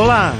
Olá!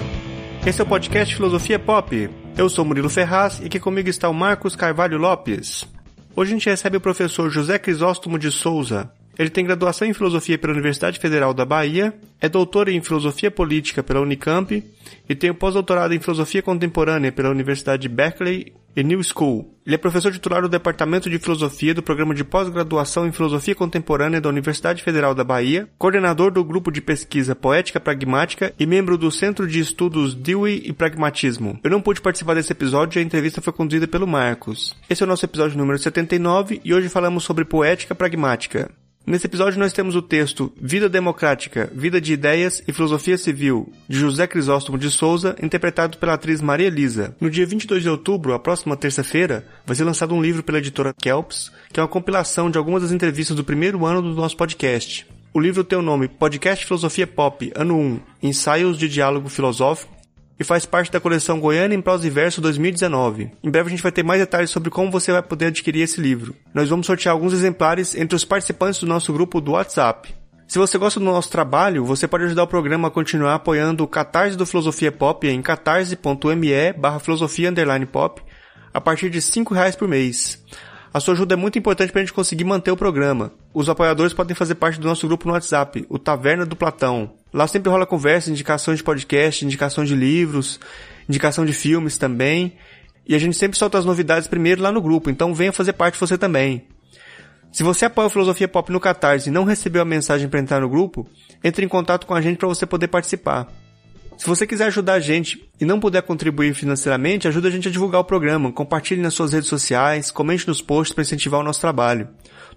Esse é o podcast Filosofia Pop. Eu sou Murilo Ferraz e aqui comigo está o Marcos Carvalho Lopes. Hoje a gente recebe o professor José Crisóstomo de Souza. Ele tem graduação em Filosofia pela Universidade Federal da Bahia, é doutor em Filosofia Política pela Unicamp e tem o pós-doutorado em Filosofia Contemporânea pela Universidade de Berkeley e New School. Ele é professor titular do Departamento de Filosofia do Programa de Pós-Graduação em Filosofia Contemporânea da Universidade Federal da Bahia, coordenador do Grupo de Pesquisa Poética Pragmática e membro do Centro de Estudos Dewey e Pragmatismo. Eu não pude participar desse episódio e a entrevista foi conduzida pelo Marcos. Esse é o nosso episódio número 79 e hoje falamos sobre poética pragmática. Nesse episódio nós temos o texto Vida Democrática, Vida de Ideias e Filosofia Civil, de José Crisóstomo de Souza, interpretado pela atriz Maria Elisa. No dia 22 de outubro, a próxima terça-feira, vai ser lançado um livro pela editora Kelps, que é uma compilação de algumas das entrevistas do primeiro ano do nosso podcast. O livro tem o nome Podcast Filosofia Pop, Ano 1, Ensaios de Diálogo Filosófico, e faz parte da coleção Goiânia em Prosa e Verso 2019. Em breve a gente vai ter mais detalhes sobre como você vai poder adquirir esse livro. Nós vamos sortear alguns exemplares entre os participantes do nosso grupo do WhatsApp. Se você gosta do nosso trabalho, você pode ajudar o programa a continuar apoiando o Catarse do Filosofia Pop em catarse.me barra filosofia pop a partir de R$ reais por mês. A sua ajuda é muito importante para a gente conseguir manter o programa. Os apoiadores podem fazer parte do nosso grupo no WhatsApp, o Taverna do Platão. Lá sempre rola conversa, indicações de podcast, indicação de livros, indicação de filmes também. E a gente sempre solta as novidades primeiro lá no grupo, então venha fazer parte você também. Se você apoia o Filosofia Pop no Catarse e não recebeu a mensagem para entrar no grupo, entre em contato com a gente para você poder participar. Se você quiser ajudar a gente e não puder contribuir financeiramente, ajuda a gente a divulgar o programa, compartilhe nas suas redes sociais, comente nos posts para incentivar o nosso trabalho.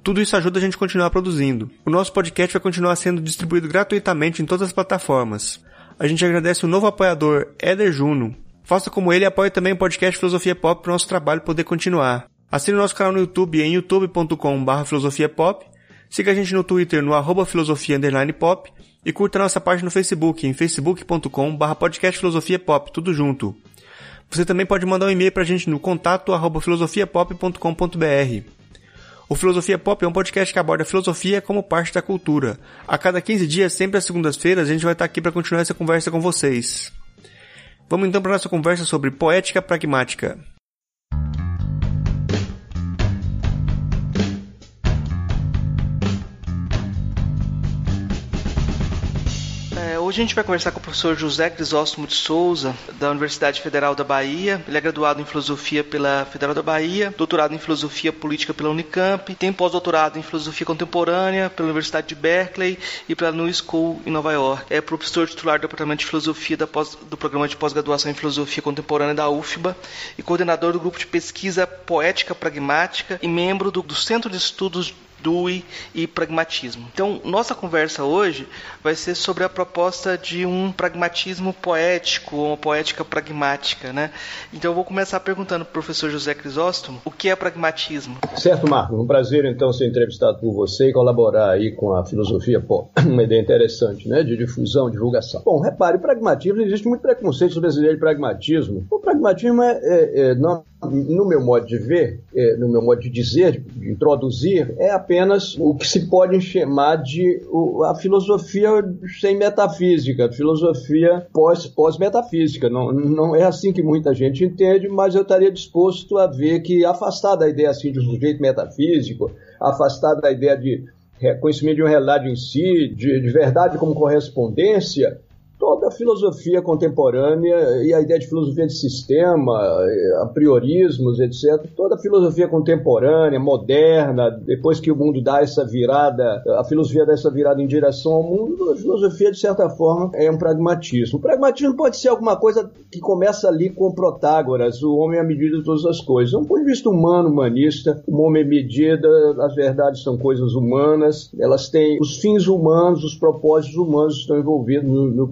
Tudo isso ajuda a gente a continuar produzindo. O nosso podcast vai continuar sendo distribuído gratuitamente em todas as plataformas. A gente agradece o novo apoiador, Eder Juno. Faça como ele e apoie também o podcast Filosofia Pop para o nosso trabalho poder continuar. Assine o nosso canal no YouTube em youtube.com.br filosofiapop. Siga a gente no Twitter no arroba filosofia pop e curta nossa página no Facebook em facebook.com barra podcast filosofia pop, tudo junto. Você também pode mandar um e-mail pra gente no contato arroba filosofiapop.com.br. O Filosofia Pop é um podcast que aborda filosofia como parte da cultura. A cada 15 dias, sempre às segundas-feiras, a gente vai estar aqui para continuar essa conversa com vocês. Vamos então para nossa conversa sobre poética pragmática. Hoje a gente vai conversar com o professor José Crisóstomo de Souza, da Universidade Federal da Bahia. Ele é graduado em Filosofia pela Federal da Bahia, doutorado em Filosofia Política pela Unicamp, tem pós-doutorado em Filosofia Contemporânea pela Universidade de Berkeley e pela New School em Nova York. É professor titular do Departamento de Filosofia pós, do Programa de Pós-Graduação em Filosofia Contemporânea da UFBA e coordenador do Grupo de Pesquisa Poética Pragmática e membro do, do Centro de Estudos Dewey e pragmatismo. Então, nossa conversa hoje vai ser sobre a proposta de um pragmatismo poético, uma poética pragmática, né? Então, eu vou começar perguntando para o professor José Crisóstomo o que é pragmatismo. Certo, Marco. Um prazer, então, ser entrevistado por você e colaborar aí com a filosofia pop. Uma ideia interessante, né? De difusão, divulgação. Bom, repare, pragmatismo, existe muito preconceito sobre esse de pragmatismo. O pragmatismo é, é, é não, no meu modo de ver, é, no meu modo de dizer, de introduzir, é apenas o que se pode chamar de a filosofia sem metafísica, filosofia pós-metafísica. Pós não, não é assim que muita gente entende, mas eu estaria disposto a ver que, afastar da ideia assim de um sujeito metafísico, afastar da ideia de conhecimento de um relato em si, de, de verdade como correspondência, toda a filosofia contemporânea e a ideia de filosofia de sistema, a priorismos, etc. Toda a filosofia contemporânea, moderna, depois que o mundo dá essa virada, a filosofia dá essa virada em direção ao mundo, a filosofia, de certa forma, é um pragmatismo. O pragmatismo pode ser alguma coisa que começa ali com Protágoras, o homem à medida de todas as coisas. É um ponto de vista humano, humanista, o homem é medida, as verdades são coisas humanas, elas têm os fins humanos, os propósitos humanos estão envolvidos no, no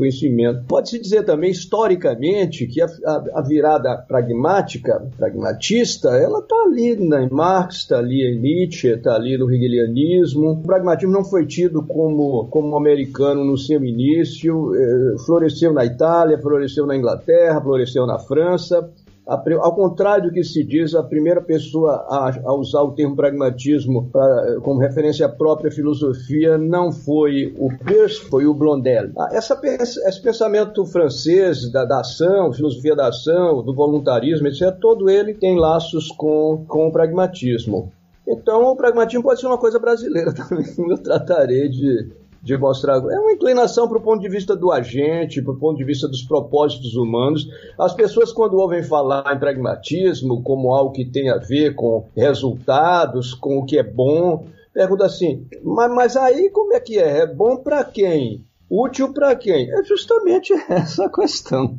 Pode-se dizer também, historicamente, que a, a, a, virada pragmática, pragmatista, ela está ali em Marx, está ali em Nietzsche, está ali no hegelianismo. O pragmatismo não foi tido como, como americano no seu início, eh, floresceu na Itália, floresceu na Inglaterra, floresceu na França, ao contrário do que se diz, a primeira pessoa a, a usar o termo pragmatismo pra, como referência à própria filosofia não foi o Peirce, foi o Blondel. Ah, essa, esse pensamento francês da, da, ação, filosofia da ação, do voluntarismo, etc., todo ele tem laços com, com o pragmatismo. Então, o pragmatismo pode ser uma coisa brasileira também. Eu tratarei de, de mostrar. É uma inclinação para o ponto de vista do agente, para o ponto de vista dos propósitos humanos. As pessoas, quando ouvem falar em pragmatismo como algo que tem a ver com resultados, com o que é bom, perguntam assim: mas, mas aí como é que é? É bom para quem? Útil para quem? É justamente essa questão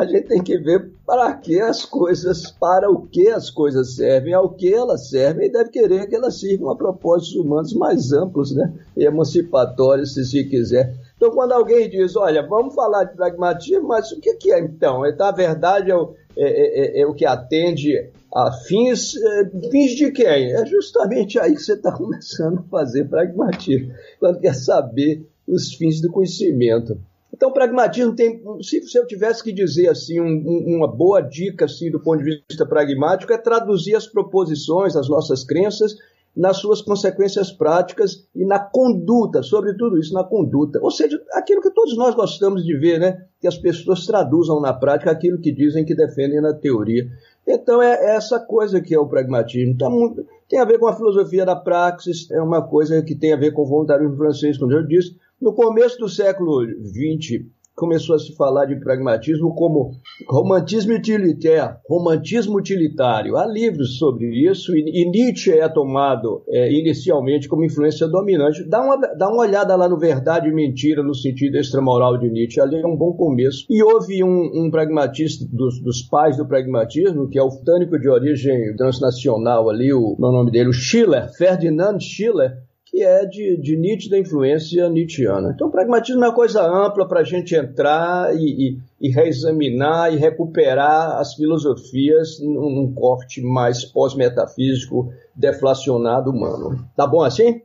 a gente tem que ver para que as coisas, para o que as coisas servem, ao que elas servem, e deve querer que elas sirvam a propósitos humanos mais amplos, né? E emancipatórios, se se quiser. Então, quando alguém diz, olha, vamos falar de pragmatismo, mas o que, que é então? É, a verdade é o, é, é, é, é o que atende a fins, é, fins de quem? É justamente aí que você está começando a fazer pragmatismo, quando quer saber os fins do conhecimento. Então, pragmatismo tem. Se, se eu tivesse que dizer assim, um, um, uma boa dica assim, do ponto de vista pragmático, é traduzir as proposições, as nossas crenças, nas suas consequências práticas e na conduta, sobre tudo isso, na conduta. Ou seja, aquilo que todos nós gostamos de ver, né? Que as pessoas traduzam na prática aquilo que dizem que defendem na teoria. Então, é essa coisa que é o pragmatismo. Tá muito, tem a ver com a filosofia da praxis, é uma coisa que tem a ver com o voluntarismo francês, como eu disse no começo do século XX, começou a se falar de pragmatismo como romantismo utilitário, romantismo utilitário. Há livros sobre isso e, Nietzsche é tomado é, inicialmente como influência dominante. Dá uma, dá uma olhada lá no Verdade e Mentira, no sentido extramoral de Nietzsche, ali é um bom começo. E houve um, um pragmatista dos, dos, pais do pragmatismo, que é o tânico de origem transnacional ali, o, o nome dele, o Schiller, Ferdinand Schiller, que é de, de nítida influência nietzschiana. Então, o pragmatismo é uma coisa ampla para a gente entrar e, e, e, reexaminar e recuperar as filosofias num, num corte mais pós-metafísico, deflacionado humano. Tá bom assim?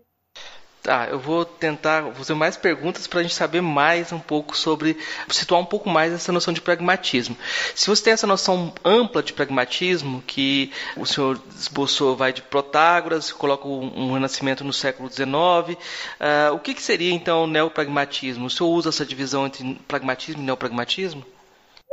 Tá, eu vou tentar fazer mais perguntas para a gente saber mais um pouco sobre, situar um pouco mais essa noção de pragmatismo. Se você tem essa noção ampla de pragmatismo, que o senhor esboçou, vai de Protágoras, coloca um, renascimento no século XIX, uh, ah, o que, que seria então o neopragmatismo? O senhor usa essa divisão entre pragmatismo e neopragmatismo?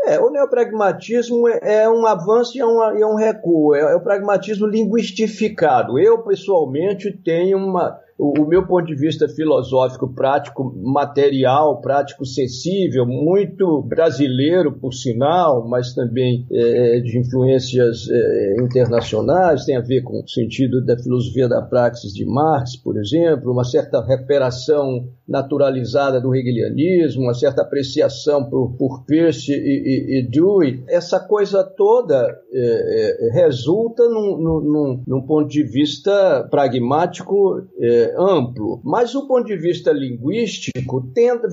É, o neopragmatismo é um avanço e é um, é um recuo, é, é o pragmatismo linguistificado. Eu, pessoalmente, tenho uma, o, meu ponto de vista filosófico, prático, material, prático, sensível, muito brasileiro, por sinal, mas também é, de influências é, internacionais, tem a ver com o sentido da filosofia da praxis de Marx, por exemplo, uma certa recuperação naturalizada do hegelianismo, uma certa apreciação por, por Peirce e, e, e Dewey. Essa coisa toda é, é resulta num, num, num, ponto de vista pragmático é, amplo, mas o ponto de vista linguístico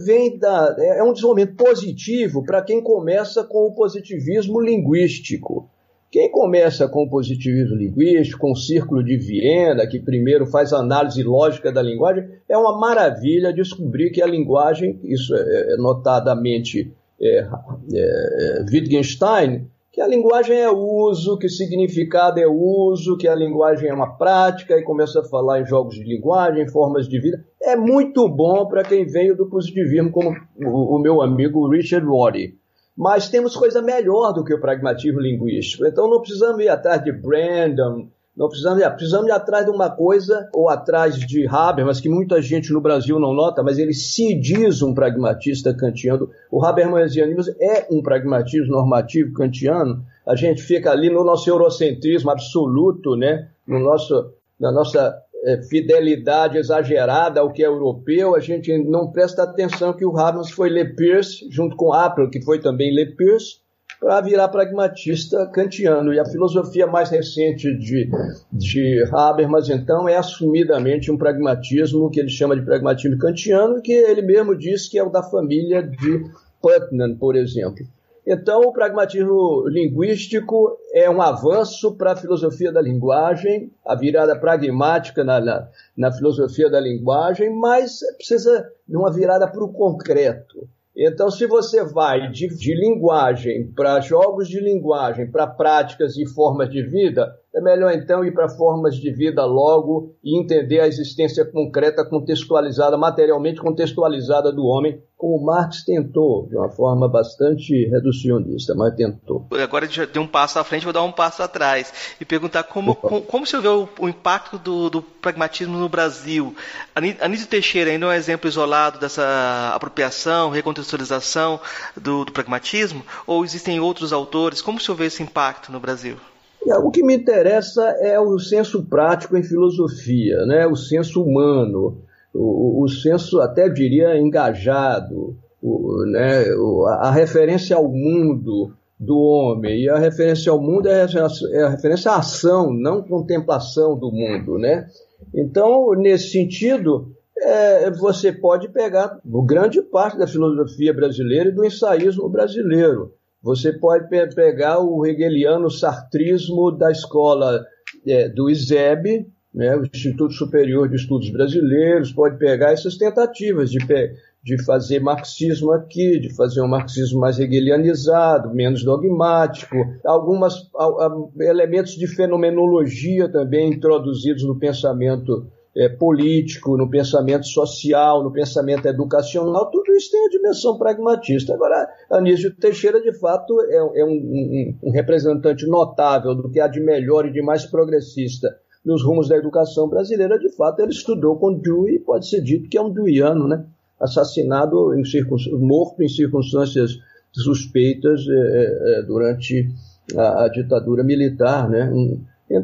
vem da, é, é um desenvolvimento positivo para quem começa com o positivismo linguístico. Quem começa com o positivismo linguístico, com o Círculo de Viena, que primeiro faz análise lógica da linguagem, é uma maravilha descobrir que a linguagem, isso é, é notadamente é, é, Wittgenstein, que a linguagem é uso, que significado é uso, que a linguagem é uma prática, e começa a falar em jogos de linguagem, formas de vida. É muito bom para quem veio do positivismo, como o, o meu amigo Richard Rorty. Mas temos coisa melhor do que o pragmatismo linguístico. Então não precisamos ir atrás de Brandon, não precisamos ir, precisamos ir atrás de uma coisa, ou atrás de Habermas, que muita gente no Brasil não nota, mas ele se diz um pragmatista kantiano. O Habermasianismo é um pragmatismo normativo kantiano. A gente fica ali no nosso eurocentrismo absoluto, né? no nosso, na nossa é, fidelidade exagerada ao que é europeu, a gente não presta atenção que o Habermas foi Le Peirce, junto com Apple, que foi também Le Peirce, para virar pragmatista kantiano. E a filosofia mais recente de, de Habermas, então, é assumidamente um pragmatismo que ele chama de pragmatismo kantiano, que ele mesmo diz que é o da família de Putnam, por exemplo. Então, o pragmatismo linguístico é um avanço para a filosofia da linguagem, a virada pragmática na, na, na filosofia da linguagem, mas precisa de uma virada para o concreto. Então, se você vai de, de linguagem para jogos de linguagem, para práticas e formas de vida, é melhor então ir para formas de vida logo e entender a existência concreta, contextualizada, materialmente contextualizada do homem, como Marx tentou, de uma forma bastante reducionista, mas tentou. Agora já deu um passo à frente, vou dar um passo atrás e perguntar como, como, como você vê o, o impacto do, do, pragmatismo no Brasil. Anísio Teixeira ainda é um exemplo isolado dessa apropriação, recontextualização do, do pragmatismo? Ou existem outros autores? Como você vê esse impacto no Brasil? É, o que me interessa é o senso prático em filosofia, né? o senso humano, o, o senso, até diria, engajado, o, né? a referência ao mundo do homem. E a referência ao mundo é a, é a referência à ação, não contemplação do mundo. Né? Então, nesse sentido, é, você pode pegar grande parte da filosofia brasileira e do ensaísmo brasileiro. Você pode pe pegar o hegeliano sartrismo da escola é, do ISEB, né, o Instituto Superior de Estudos Brasileiros, pode pegar essas tentativas de, de fazer marxismo aqui, de fazer um marxismo mais hegelianizado, menos dogmático, alguns elementos de fenomenologia também introduzidos no pensamento é, político, no pensamento social, no pensamento educacional, tudo isso tem a dimensão pragmatista. Agora, Anísio Teixeira, de fato, é, é um, um, um, representante notável do que há de melhor e de mais progressista nos rumos da educação brasileira. De fato, ele estudou com Dewey, pode ser dito que é um deweyiano, né? assassinado, em morto em circunstâncias suspeitas é, é, é, durante a, a, ditadura militar, né? Um,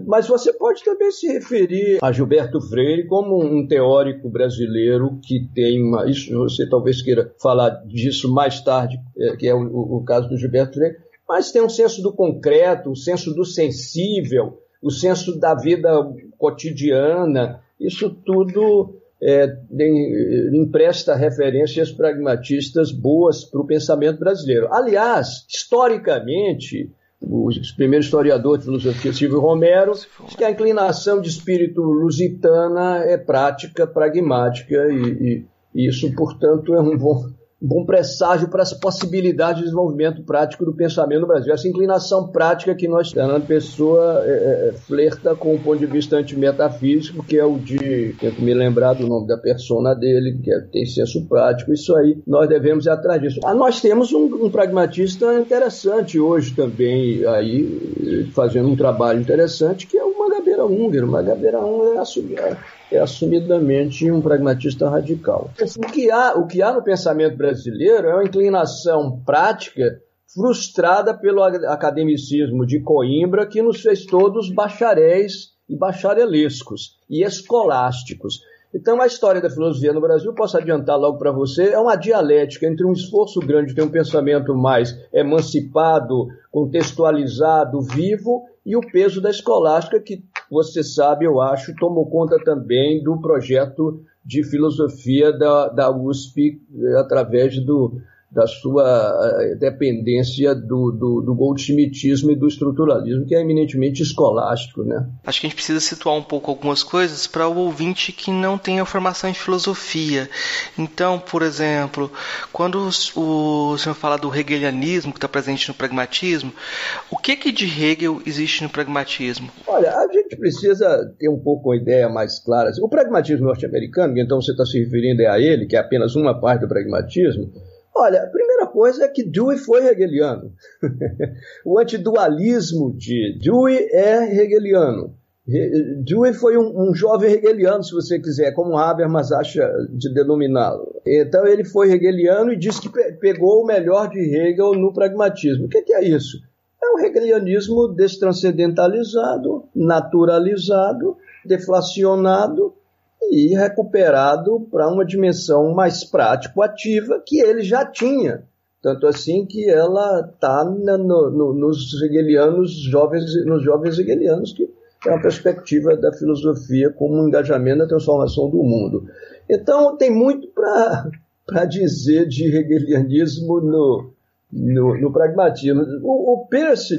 mas você pode também se referir a Gilberto Freire como um teórico brasileiro que tem uma. Isso você talvez queira falar disso mais tarde, é, que é o, o caso do Gilberto Freire, mas tem um senso do concreto, o um senso do sensível, o senso da vida cotidiana. Isso tudo é, empresta referências pragmatistas boas para o pensamento brasileiro. Aliás, historicamente, o primeiro historiador de filosofia, Silvio Romero, diz que a inclinação de espírito lusitana é prática, pragmática, e, e, e isso, portanto, é um bom, bom presságio para as possibilidades de desenvolvimento prático do pensamento no Brasil. Essa inclinação prática que nós, Fernando Pessoa, é, é, é, flerta com o ponto de vista antimetafísico, que é o de, tento me lembrar do nome da persona dele, que é, tem senso prático, isso aí nós devemos ir atrás disso. Ah, nós temos um, um pragmatista interessante hoje também, aí, fazendo um trabalho interessante, que é o Magabeira Húngaro. Magabeira Húngaro é a é assumidamente um pragmatista radical. O que há, o que há no pensamento brasileiro é uma inclinação prática frustrada pelo academicismo de Coimbra, que nos fez todos bacharéis e bacharelescos e escolásticos. Então, a história da filosofia no Brasil, posso adiantar logo para você, é uma dialética entre um esforço grande de ter um pensamento mais emancipado, contextualizado, vivo, e o peso da escolástica, que você sabe, eu acho, tomou conta também do projeto de filosofia da, da USP através do, da sua eh, dependência do, do, do goldschmidtismo e do estruturalismo, que é eminentemente escolástico. Né? Acho que a gente precisa situar um pouco algumas coisas para o ouvinte que não tem a formação em filosofia. Então, por exemplo, quando o, o senhor fala do hegelianismo que está presente no pragmatismo, o que, que de Hegel existe no pragmatismo? Olha, a gente precisa ter um pouco uma ideia mais clara. O pragmatismo norte-americano, então você está se referindo a ele, que é apenas uma parte do pragmatismo, Olha, a primeira coisa é que Dewey foi hegeliano. o antidualismo de Dewey é hegeliano. Dewey foi um, um, jovem hegeliano, se você quiser, como Habermas acha de denominá-lo. Então ele foi hegeliano e disse que pe pegou o melhor de Hegel no pragmatismo. O que, que é isso? É um hegelianismo destranscendentalizado, naturalizado, deflacionado, e recuperado para uma dimensão mais prático-ativa que ele já tinha. Tanto assim que ela está no, no, nos hegelianos, jovens, nos jovens hegelianos, que é uma perspectiva da filosofia como um engajamento na transformação do mundo. Então, tem muito para dizer de hegelianismo no, no, no pragmatismo. O, o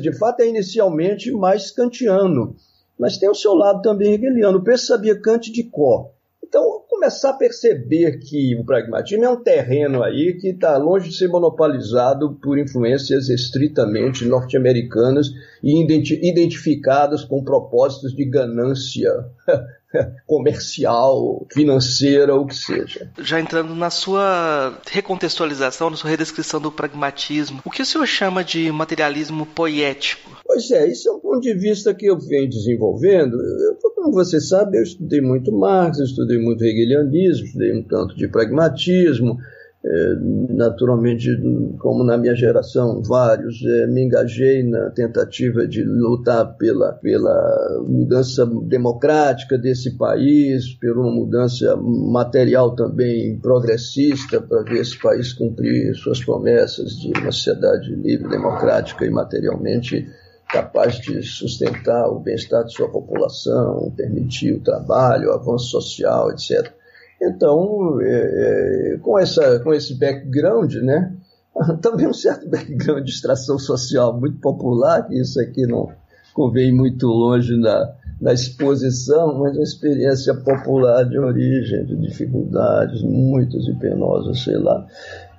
de fato, é inicialmente mais kantiano, mas tem o seu lado também hegeliano. O Peirce sabia Kant de cor. Então, começar a perceber que o pragmatismo é um terreno aí que está longe de ser monopolizado por influências estritamente norte-americanas e identificadas com propósitos de ganância comercial, financeira, o que seja. Já entrando na sua recontextualização, na sua redescrição do pragmatismo, o que o senhor chama de materialismo poético? Pois é, isso é um ponto de vista que eu venho desenvolvendo. Eu, como você sabe, eu estudei muito Marx, estudei muito hegelianismo, estudei um tanto de pragmatismo, é, naturalmente, como na minha geração, vários, é, me engajei na tentativa de lutar pela, pela mudança democrática desse país, por uma mudança material também progressista, para ver esse país cumprir suas promessas de uma sociedade livre, democrática e materialmente capaz de sustentar o bem-estar de sua população, permitir o trabalho, o avanço social, etc. Então, é, é, com, essa, com esse background, né, também um certo background de extração social muito popular, que isso aqui não convém muito longe na, na exposição, mas uma experiência popular de origem, de dificuldades muitas e penosas, sei lá,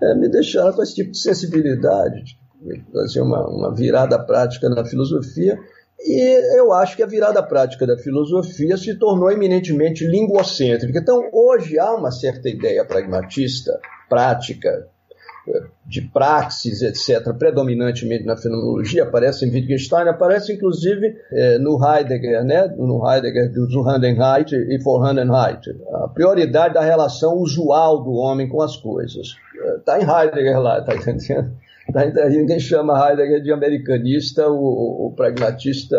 é, me deixaram com esse tipo de sensibilidade, de fazer uma, uma virada prática na filosofia, e eu acho que a virada prática da filosofia se tornou eminentemente linguocêntrica. Então, hoje há uma certa ideia pragmatista, prática, de praxis, etc., predominantemente na fenomenologia, aparece em Wittgenstein, aparece inclusive é, no Heidegger, né? no Heidegger do Zuhandenheit e Vorhandenheit, a prioridade da relação usual do homem com as coisas. Está em Heidegger lá, está entendendo? Tá? Então, ninguém chama Heidegger de americanista, o, o pragmatista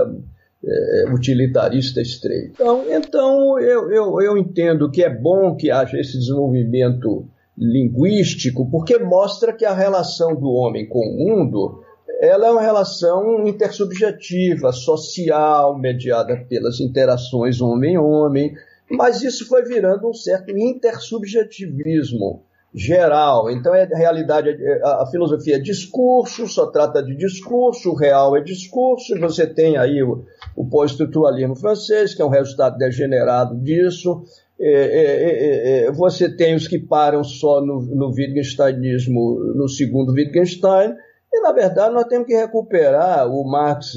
é, utilitarista estreito. Então, então eu, eu, eu entendo que é bom que haja esse desenvolvimento linguístico, porque mostra que a relação do homem com o mundo ela é uma relação intersubjetiva, social, mediada pelas interações homem-homem, mas isso foi virando um certo intersubjetivismo geral. Então, é realidade, é, a, filosofia é discurso, só trata de discurso, o real é discurso, você tem aí o, o pós-estruturalismo francês, que é um resultado degenerado disso. É, é, é, é você tem os que param só no, no Wittgensteinismo, no segundo Wittgenstein, e, na verdade, nós temos que recuperar o Marx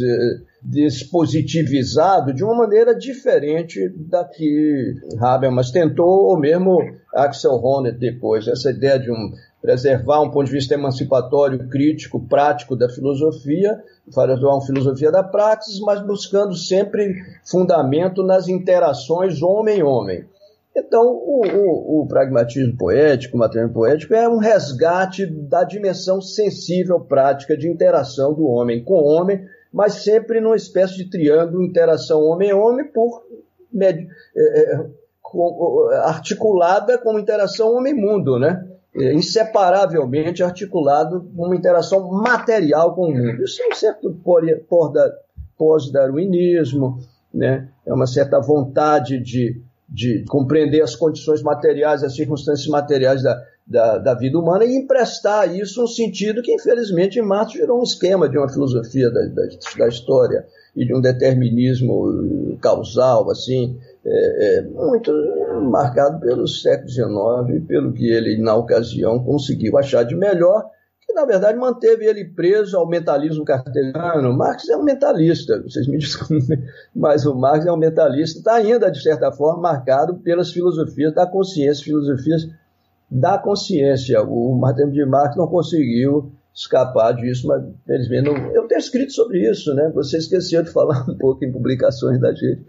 dispositivizado de uma maneira diferente da que Habermas tentou, ou mesmo Axel Honneth depois. Essa ideia de um, preservar um ponto de vista emancipatório, crítico, prático da filosofia, fazer uma filosofia da praxis, mas buscando sempre fundamento nas interações homem-homem. Então, o, o, o, pragmatismo poético, o materialismo poético, é um resgate da dimensão sensível, prática de interação do homem com o homem, mas sempre numa espécie de triângulo interação homem-homem por é, é, com, articulada interação homem-mundo, né? É, inseparavelmente articulado uma interação material com o mundo. Isso é um certo pós-darwinismo, né? é uma certa vontade de, de compreender as condições materiais, as circunstâncias materiais da, da, da, vida humana e emprestar isso um sentido que, infelizmente, Marx virou um esquema de uma filosofia da, da, da história e de um determinismo causal, assim, é, é, muito marcado pelo século XIX, pelo que ele, na ocasião, conseguiu achar de melhor, que, na verdade, manteve ele preso ao mentalismo cartesiano. Marx é um mentalista, vocês me desculpem, mas o Marx é um mentalista, está ainda, de certa forma, marcado pelas filosofias da consciência, filosofias da consciência. O Martin de Marx não conseguiu escapar disso, mas felizmente não... eu tenho escrito sobre isso, né? Você esqueceu de falar um pouco em publicações da gente.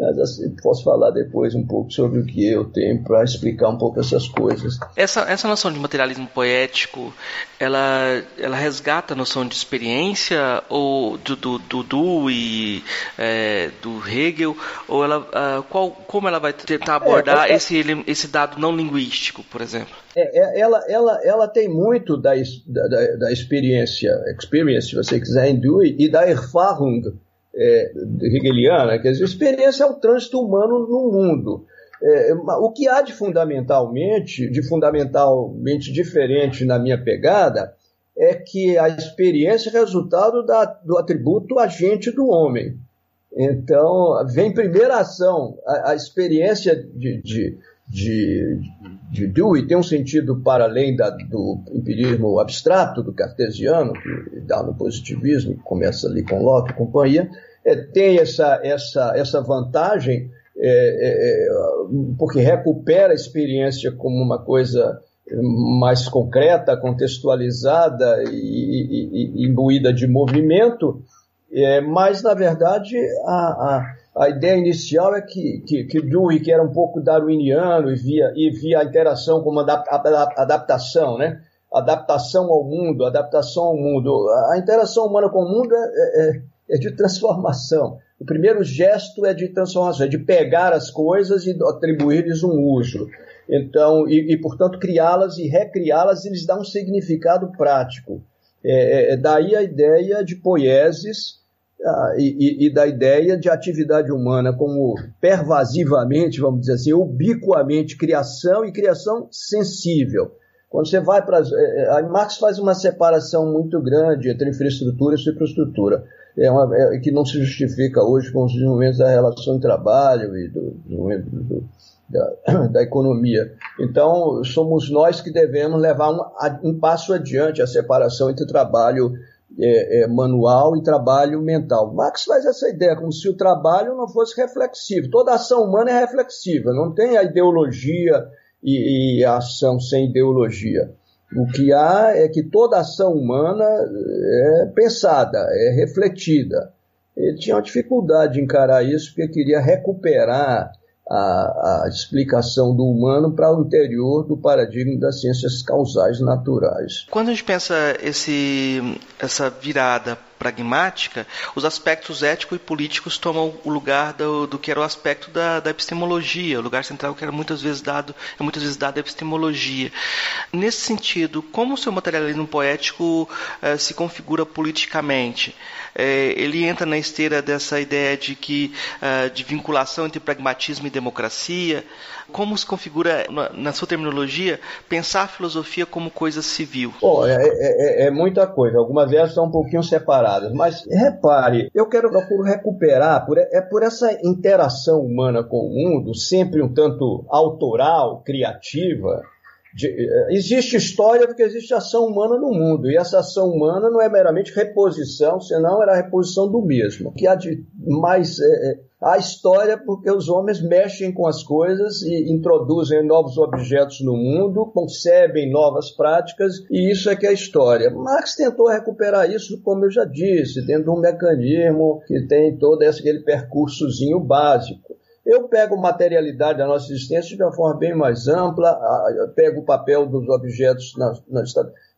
Mas assim, posso falar depois um pouco sobre o que eu tenho para explicar um pouco essas coisas. Essa, essa noção de materialismo poético, ela, ela resgata a noção de experiência ou do, do, do, do e é, do Hegel, ou ela, uh, qual, como ela vai tentar abordar é, é, esse, esse dado não linguístico, por exemplo? É, é, ela, ela, ela tem muito da, da, da experiência, experience, se você quiser, em Dewey, e da Erfahrung, é, hegeliana, quer dizer, experiência é o trânsito humano no mundo. É, o que há de fundamentalmente, de fundamentalmente diferente na minha pegada, é que a experiência é resultado da, do atributo agente do homem. Então, vem primeira ação, a, a experiência de, de, de, de Dewey tem um sentido para além da, do empirismo abstrato do cartesiano, que dá no positivismo, que começa ali com Locke e companhia, é, tem essa, essa, essa vantagem é, é, porque recupera a experiência como uma coisa mais concreta, contextualizada e, e, e imbuída de movimento, é, mas na verdade a, a, a, ideia inicial é que, que, que Dewey, que era um pouco darwiniano e via, e via a interação como adaptação, né? adaptação ao mundo, adaptação ao mundo. A interação humana com o mundo é, é, é de transformação. O primeiro gesto é de transformação, é de pegar as coisas e atribuir-lhes um uso. Então, e, e portanto, criá-las e recriá-las, eles dão um significado prático. É, é, é daí a ideia de poieses ah, e, e, da ideia de atividade humana como pervasivamente, vamos dizer assim, ubiquamente criação e criação sensível. Quando você vai para. É, Marx faz uma separação muito grande entre infraestrutura e superestrutura, é uma, é, que não se justifica hoje com os desenvolvimentos da relação de trabalho e do desenvolvimento do, da, da, economia. Então, somos nós que devemos levar um, um passo adiante a separação entre trabalho é, é, manual e trabalho mental. Marx faz essa ideia, como se o trabalho não fosse reflexivo. Toda ação humana é reflexiva, não tem a ideologia e, e a ação sem ideologia. O que há é que toda ação humana é pensada, é refletida. Ele tinha uma dificuldade de encarar isso porque queria recuperar a, a explicação do humano para o interior do paradigma das ciências causais naturais. Quando a gente pensa esse, essa virada pragmática, os aspectos éticos e políticos tomam o lugar do, do que era o aspecto da, da, epistemologia, o lugar central que era muitas vezes dado, é muitas vezes dado à epistemologia. Nesse sentido, como o seu materialismo poético eh, se configura politicamente? Eh, ele entra na esteira dessa ideia de que eh, de vinculação entre pragmatismo e democracia. Como se configura, na, sua terminologia, pensar a filosofia como coisa civil? Bom, é, é, é, é muita coisa. Algumas delas estão um pouquinho separadas. Mas repare, eu quero procuro recuperar, por, é por essa interação humana com o mundo, sempre um tanto autoral, criativa, de, eh, existe história porque existe ação humana no mundo, e essa ação humana não é meramente reposição, senão era a reposição do mesmo. O que há de mais. É, a história porque os homens mexem com as coisas e introduzem novos objetos no mundo, concebem novas práticas, e isso é que é a história. Marx tentou recuperar isso, como eu já disse, dentro de um mecanismo que tem todo esse, aquele percursozinho básico. Eu pego materialidade da nossa existência de uma forma bem mais ampla, pego o papel dos objetos na, na,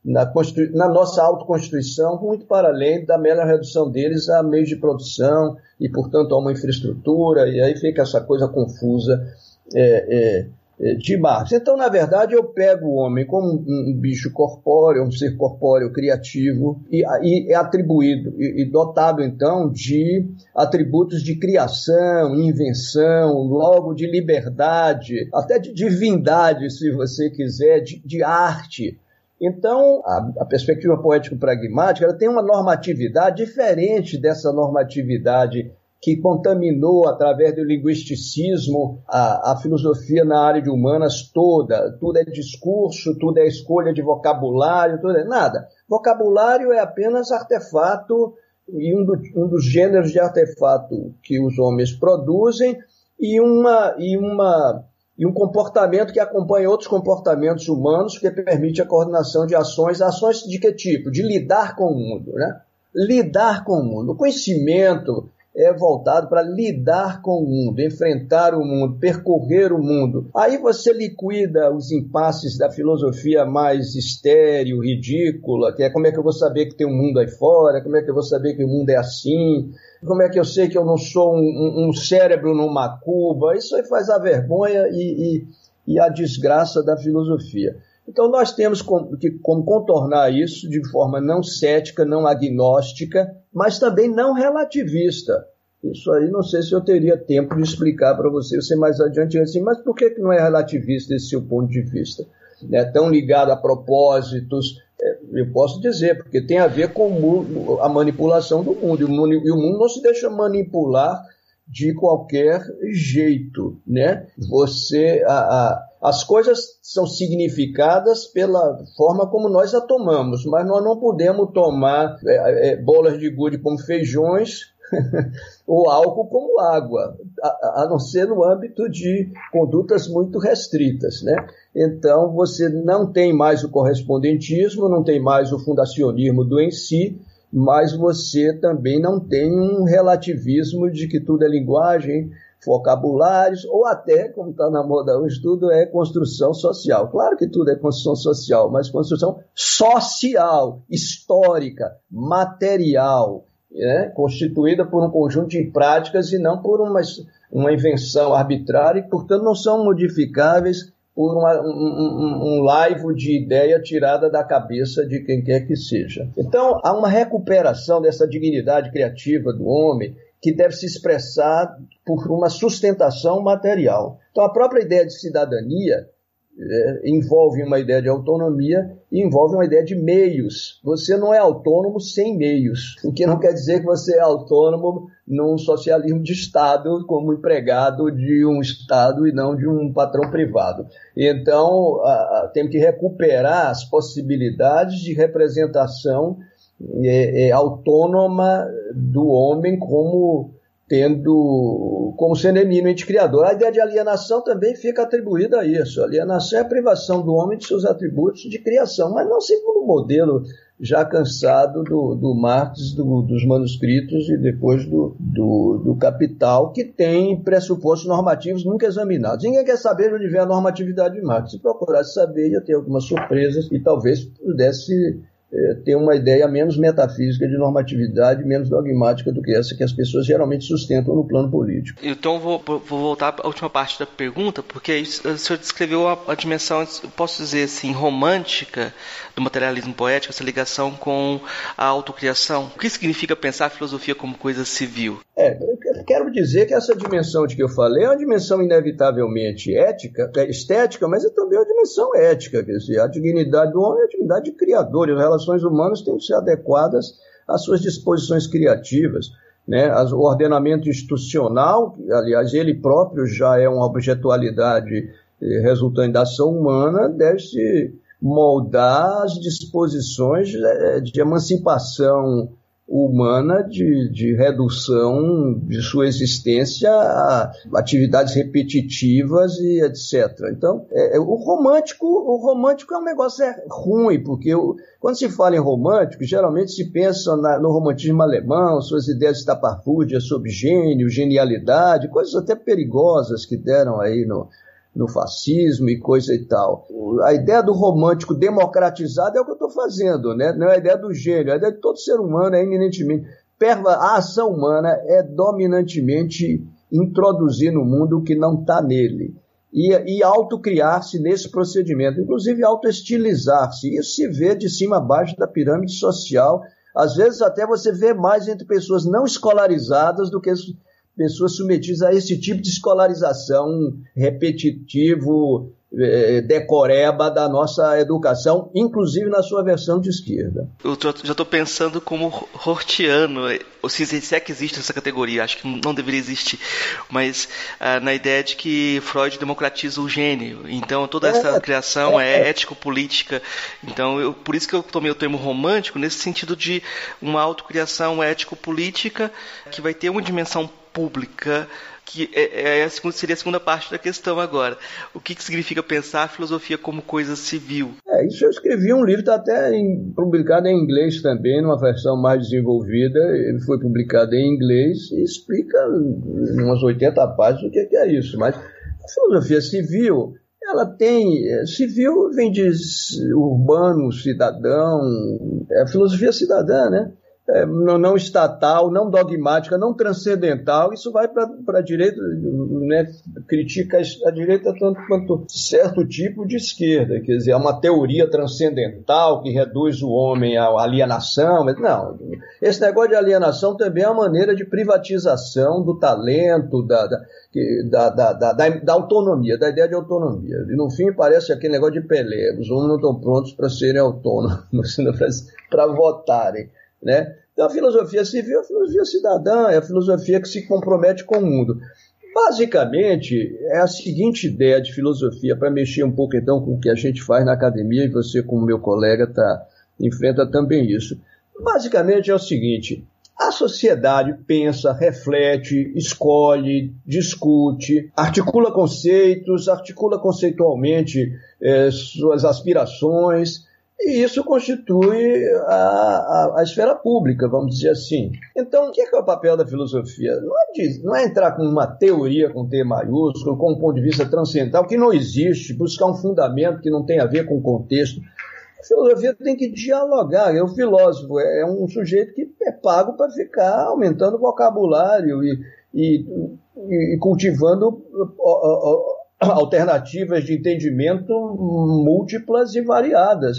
na, na nossa autoconstituição, muito para além da mera redução deles a meios de produção e, portanto, a uma infraestrutura, e aí fica essa coisa confusa é, é, é de Marx. Então, na verdade, eu pego o homem como um, um bicho corpóreo, um ser corpóreo criativo, e, e é atribuído, e, e, dotado, então, de atributos de criação, invenção, logo de liberdade, até de divindade, se você quiser, de, de arte. Então, a, a perspectiva poético-pragmática ela tem uma normatividade diferente dessa normatividade que contaminou através do linguisticismo a, a, filosofia na área de humanas toda. Tudo é discurso, tudo é escolha de vocabulário, tudo é nada. Vocabulário é apenas artefato e um, do, um dos gêneros de artefato que os homens produzem e uma, e uma e um comportamento que acompanha outros comportamentos humanos, que permite a coordenação de ações. Ações de que tipo? De lidar com o mundo, né? Lidar com o mundo. O conhecimento é voltado para lidar com o mundo, enfrentar o mundo, percorrer o mundo. Aí você liquida os impasses da filosofia mais estéril, ridícula, que é como é que eu vou saber que tem um mundo aí fora, como é que eu vou saber que o mundo é assim, como é que eu sei que eu não sou um, um cérebro numa cuba? Isso aí faz a vergonha e, e, e a desgraça da filosofia. Então nós temos que como contornar isso de forma não cética, não agnóstica, mas também não relativista. Isso aí não sei se eu teria tempo de explicar para você, você mais adiante assim, mas por que, não é relativista esse seu ponto de vista? É tão ligado a propósitos, é, eu posso dizer, porque tem a ver com a manipulação do mundo. E o mundo não se deixa manipular de qualquer jeito, né? Você a, a, as coisas são significadas pela forma como nós a tomamos, mas nós não podemos tomar é, é, bolas de gude como feijões ou álcool como água, a, a, não ser no âmbito de condutas muito restritas, né? Então você não tem mais o correspondentismo, não tem mais o fundacionismo do em si, mas você também não tem um relativismo de que tudo é linguagem, vocabulários, ou até, como está na moda hoje, tudo é construção social. Claro que tudo é construção social, mas construção social, histórica, material, né? constituída por um conjunto de práticas e não por uma, uma invenção arbitrária, e, portanto, não são modificáveis por uma, um, um laivo de ideia tirada da cabeça de quem quer que seja. Então, há uma recuperação dessa dignidade criativa do homem que deve se expressar por uma sustentação material. Então, a própria ideia de cidadania é, envolve uma ideia de autonomia e envolve uma ideia de meios. Você não é autônomo sem meios, o que não quer dizer que você é autônomo num socialismo de Estado, como empregado de um Estado e não de um patrão privado. Então, temos que recuperar as possibilidades de representação é, é, autônoma do homem como tendo como sendo eminente criador. A ideia de alienação também fica atribuída a isso. Alienação é a privação do homem de seus atributos de criação, mas não segundo o modelo já cansado do, do Marx, do, dos manuscritos e depois do, do, do, Capital, que tem pressupostos normativos nunca examinados. Ninguém quer saber de onde vem a normatividade de Marx. Se procurasse saber, ia ter algumas surpresas e talvez pudesse é, ter uma ideia menos metafísica de normatividade, menos dogmática do que essa que as pessoas geralmente sustentam no plano político. Então vou, vou voltar à última parte da pergunta, porque aí o senhor descreveu a, a dimensão, posso dizer assim, romântica do materialismo poético, essa ligação com a autocriação. O que significa pensar a filosofia como coisa civil? É, eu quero dizer que essa dimensão de que eu falei é uma dimensão inevitavelmente ética, é estética, mas é também uma dimensão ética, quer dizer, a dignidade do homem é a dignidade de criador, e relações humanas têm que ser adequadas às suas disposições criativas. Né? o ordenamento institucional, aliás, ele próprio já é uma objetualidade eh, resultante da ação humana, deve se moldar as disposições eh, de emancipação humana de, de redução de sua existência a atividades repetitivas e etc. Então, é, é, o romântico, o romântico é um negócio é ruim, porque o, quando se fala em romântico, geralmente se pensa na, no romantismo alemão, suas ideias estapafúrdias sobre gênio, genialidade, coisas até perigosas que deram aí no, no fascismo e coisa e tal. A ideia do romântico democratizado é o que eu estou fazendo, né? não é a ideia do gênio, a ideia de todo ser humano é eminentemente. A ação humana é dominantemente introduzir no mundo o que não está nele. E, e autocriar-se nesse procedimento, inclusive autoestilizar-se. Isso se vê de cima a baixo da pirâmide social. Às vezes até você vê mais entre pessoas não escolarizadas do que pessoas submetidas a esse tipo de escolarização repetitivo, é, decoreba da nossa educação, inclusive na sua versão de esquerda. Eu já estou pensando como hortiano, ou se, se é que existe essa categoria, acho que não deveria existir, mas ah, na ideia de que Freud democratiza o gênio, então toda essa é, criação é, é. ético-política, então eu, por isso que eu tomei o termo romântico, nesse sentido de uma autocriação ético-política que vai ter uma dimensão pública, que é, é seria a segunda parte da questão agora. O que, que significa pensar a filosofia como coisa civil? É, isso eu escrevi um livro, está até em, publicado em inglês também, numa versão mais desenvolvida. Ele foi publicado em inglês e explica em umas 80 páginas o que, que é isso. Mas a filosofia civil ela tem. É, civil vem de urbano, cidadão, é filosofia cidadã, né? É, não, estatal, não dogmática, não transcendental, isso vai para a direita, né, critica a direita tanto quanto certo tipo de esquerda, quer dizer, é uma teoria transcendental que reduz o homem à alienação, não, esse negócio de alienação também é uma maneira de privatização do talento, da, da, da, da, da, da autonomia, da ideia de autonomia. E no fim parece aquele negócio de Pelé, os homens não estão prontos para serem autônomos, para votarem. Né? Então, a filosofia civil é a filosofia cidadã, é a filosofia que se compromete com o mundo. Basicamente, é a seguinte ideia de filosofia, para mexer um pouco então com o que a gente faz na academia, e você, como meu colega, tá, enfrenta também isso. Basicamente é o seguinte: a sociedade pensa, reflete, escolhe, discute, articula conceitos, articula conceitualmente eh, suas aspirações, e isso constitui a, a, a, esfera pública, vamos dizer assim. Então, o que é, que é o papel da filosofia? Não é, de, não é, entrar com uma teoria com T maiúsculo, com um ponto de vista transcendental que não existe, buscar um fundamento que não tem a ver com o contexto. A filosofia tem que dialogar. É o filósofo, é um sujeito que é pago para ficar aumentando o vocabulário e, e, e cultivando alternativas de entendimento múltiplas e variadas.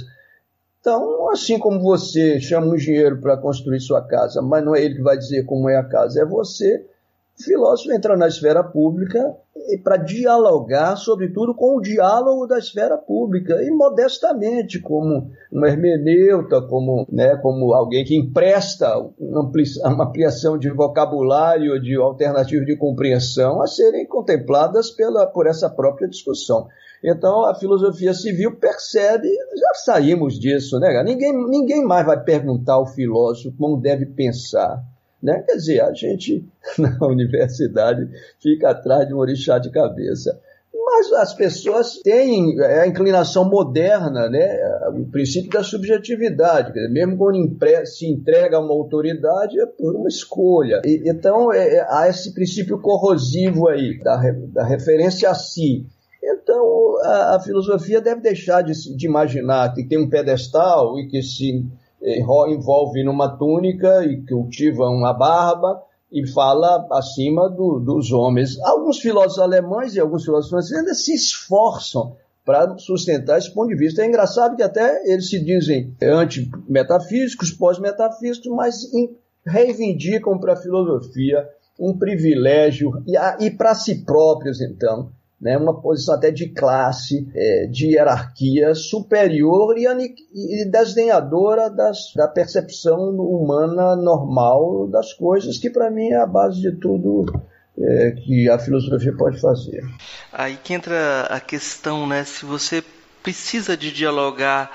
Então, assim como você chama um engenheiro para construir sua casa, mas não é ele que vai dizer como é a casa, é você, o filósofo entra na esfera pública para dialogar, sobretudo, com o diálogo da esfera pública, e modestamente, como uma hermeneuta, como, né, como alguém que empresta uma ampliação de vocabulário, de alternativas de compreensão a serem contempladas pela, por essa própria discussão. Então a filosofia civil percebe, já saímos disso, né? Ninguém, ninguém mais vai perguntar ao filósofo como deve pensar. Né? Quer dizer, a gente na universidade fica atrás de um orixá de cabeça. Mas as pessoas têm é, a inclinação moderna, né? o princípio da subjetividade. Mesmo quando se entrega a uma autoridade, é por uma escolha. E, então, é, é, há esse princípio corrosivo aí, da, da referência a si. Então, a, a filosofia deve deixar de, de, imaginar que tem um pedestal e que se envolve numa túnica e cultiva uma barba e fala acima do, dos homens. Alguns filósofos alemães e alguns filósofos franceses ainda se esforçam para sustentar esse ponto de vista. É engraçado que até eles se dizem anti-metafísicos, pós-metafísicos, mas reivindicam para a filosofia um privilégio e, e para si próprios, então, né, uma posição até de classe, é, de hierarquia superior e, e desdenhadora das, da percepção humana normal das coisas, que para mim é a base de tudo é, que a filosofia pode fazer. Aí que entra a questão, né? Se você precisa de dialogar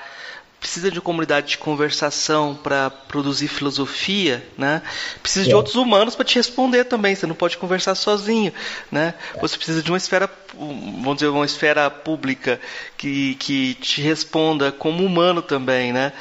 precisa de comunidade de conversação para produzir filosofia, né? Precisa é. de outros humanos para te responder também. Você não pode conversar sozinho, né? Você precisa de uma esfera, vamos dizer, uma esfera pública que, que te responda como humano também, né?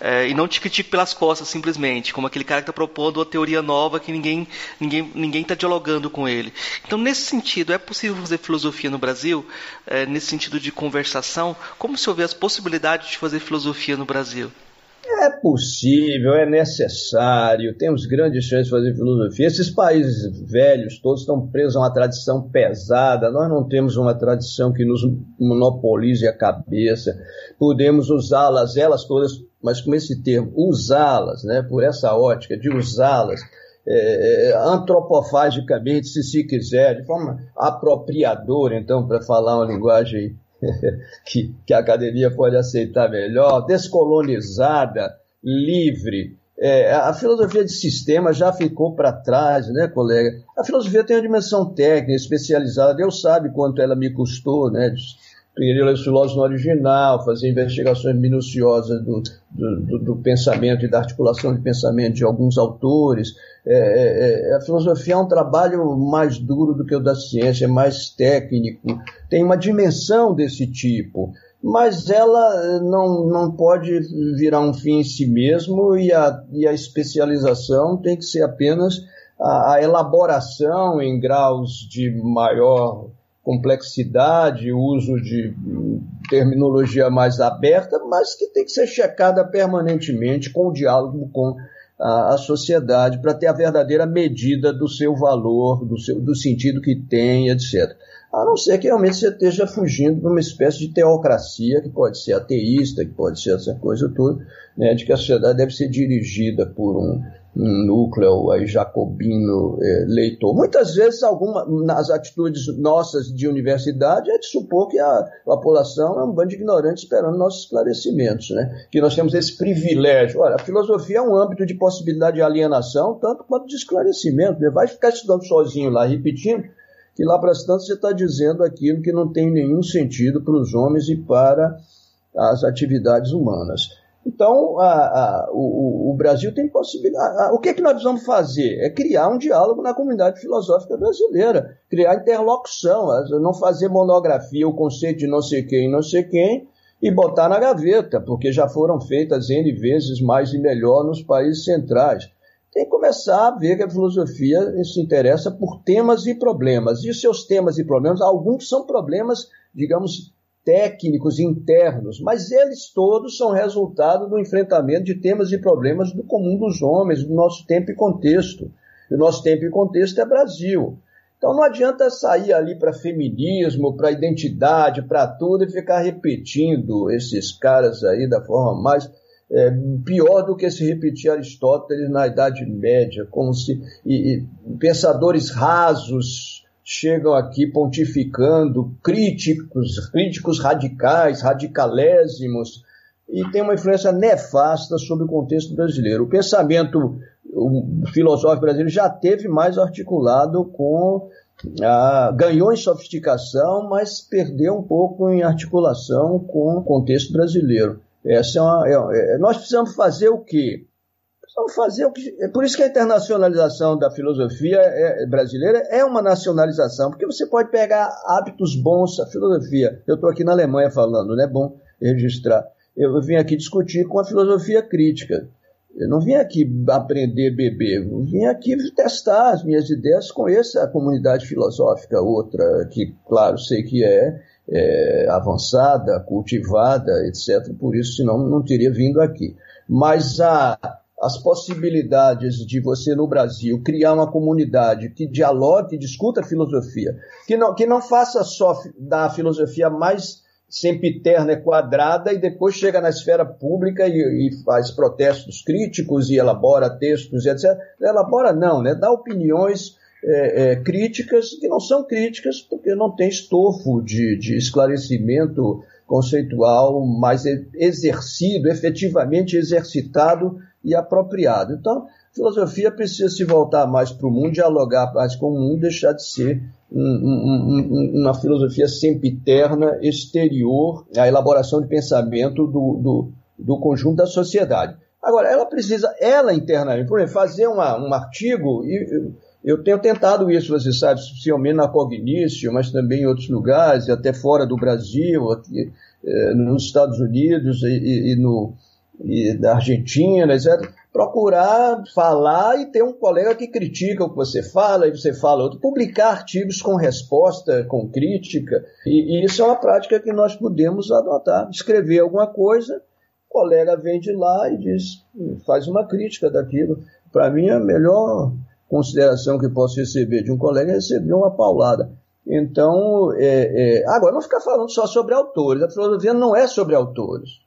É, e não te critique pelas costas simplesmente, como aquele cara que está propondo uma teoria nova que ninguém ninguém ninguém está dialogando com ele. Então, nesse sentido, é possível fazer filosofia no Brasil, é, nesse sentido de conversação? Como se houver as possibilidades de fazer filosofia no Brasil? É possível, é necessário, temos grandes chances de fazer filosofia. Esses países velhos todos estão presos a uma tradição pesada, nós não temos uma tradição que nos monopolize a cabeça. Podemos usá-las, elas todas, mas com esse termo, usá-las, né, por essa ótica de usá-las é, é antropofagicamente, se se quiser, de forma apropriadora, então, para falar uma linguagem que, que a academia pode aceitar melhor, descolonizada, livre. É, a filosofia de sistema já ficou para trás, né, colega? A filosofia tem uma dimensão técnica, especializada. Deus sabe quanto ela me custou, né? Peguei ler filósofo no original, fazer investigações minuciosas do, do, do, do, pensamento e da articulação de pensamento de alguns autores. É, é, é, a filosofia é um trabalho mais duro do que o da ciência, é mais técnico, tem uma dimensão desse tipo, mas ela não, não pode virar um fim em si mesmo e a, e a especialização tem que ser apenas a, a elaboração em graus de maior complexidade, uso de terminologia mais aberta, mas que tem que ser checada permanentemente com o diálogo com a, a sociedade para ter a verdadeira medida do seu valor, do, seu, do sentido que tem, etc. A não ser que realmente você esteja fugindo de uma espécie de teocracia, que pode ser ateísta, que pode ser essa coisa toda, né, de que a sociedade deve ser dirigida por um um núcleo aí, jacobino é, leitor. Muitas vezes, alguma, nas atitudes nossas de universidade, é de supor que a, população é um bando de ignorantes esperando nossos esclarecimentos, né? que nós temos esse privilégio. Olha, a filosofia é um âmbito de possibilidade de alienação, tanto quanto de esclarecimento. Né? Vai ficar estudando sozinho lá, repetindo, que lá para as tantas você está dizendo aquilo que não tem nenhum sentido para os homens e para as atividades humanas. Então, a, a, o, o, Brasil tem possibilidade. O que, é que nós vamos fazer? É criar um diálogo na comunidade filosófica brasileira, criar interlocução, não fazer monografia, o conceito de não sei quem, não sei quem, e botar na gaveta, porque já foram feitas N vezes mais e melhor nos países centrais. Tem que começar a ver que a filosofia se interessa por temas e problemas. E os seus temas e problemas, alguns são problemas, digamos, técnicos internos, mas eles todos são resultado do enfrentamento de temas e problemas do comum dos homens, do nosso tempo e contexto. E o nosso tempo e contexto é Brasil. Então não adianta sair ali para feminismo, para identidade, para tudo e ficar repetindo esses caras aí da forma mais é, pior do que se repetir Aristóteles na Idade Média, como se e, e pensadores rasos chegam aqui pontificando, críticos, críticos radicais, radicalésimos, e tem uma influência nefasta sobre o contexto brasileiro. O pensamento o filosófico brasileiro já teve mais articulado com. Ah, ganhou em sofisticação, mas perdeu um pouco em articulação com o contexto brasileiro. Essa é uma, é, é, nós precisamos fazer o quê? Vamos fazer o que. É por isso que a internacionalização da filosofia é, brasileira é uma nacionalização, porque você pode pegar hábitos bons, a filosofia. Eu estou aqui na Alemanha falando, não é bom registrar. Eu vim aqui discutir com a filosofia crítica. Eu não vim aqui aprender beber, eu vim aqui testar as minhas ideias com essa comunidade filosófica, outra que, claro, sei que é, é avançada, cultivada, etc. Por isso, senão não teria vindo aqui. Mas a, as possibilidades de você no Brasil criar uma comunidade que dialogue, que discuta filosofia, que não, que não faça só da filosofia mais sempiterna e quadrada e depois chega na esfera pública e, e, faz protestos críticos e elabora textos etc. Elabora não, né? dá opiniões é, é, críticas que não são críticas porque não tem estofo de, de esclarecimento conceitual mais exercido, efetivamente exercitado e apropriado. Então, filosofia precisa se voltar mais para o mundo, dialogar mais com o mundo, deixar de ser um, um, um, uma filosofia sempiterna, exterior à elaboração de pensamento do, do, do, conjunto da sociedade. Agora, ela precisa, ela internamente, por exemplo, fazer uma, um artigo, e eu, tenho tentado isso, você sabe, especialmente na Cognício, mas também em outros lugares, até fora do Brasil, aqui, eh, nos Estados Unidos e, e, e no, e da Argentina, etc., procurar falar e ter um colega que critica o que você fala e você fala outro, publicar artigos com resposta, com crítica, e, e isso é uma prática que nós podemos adotar. Escrever alguma coisa, o colega vem de lá e diz, faz uma crítica daquilo. Para mim, a melhor consideração que posso receber de um colega é receber uma paulada. Então, é, é, agora, não ficar falando só sobre autores. A filosofia não é sobre autores.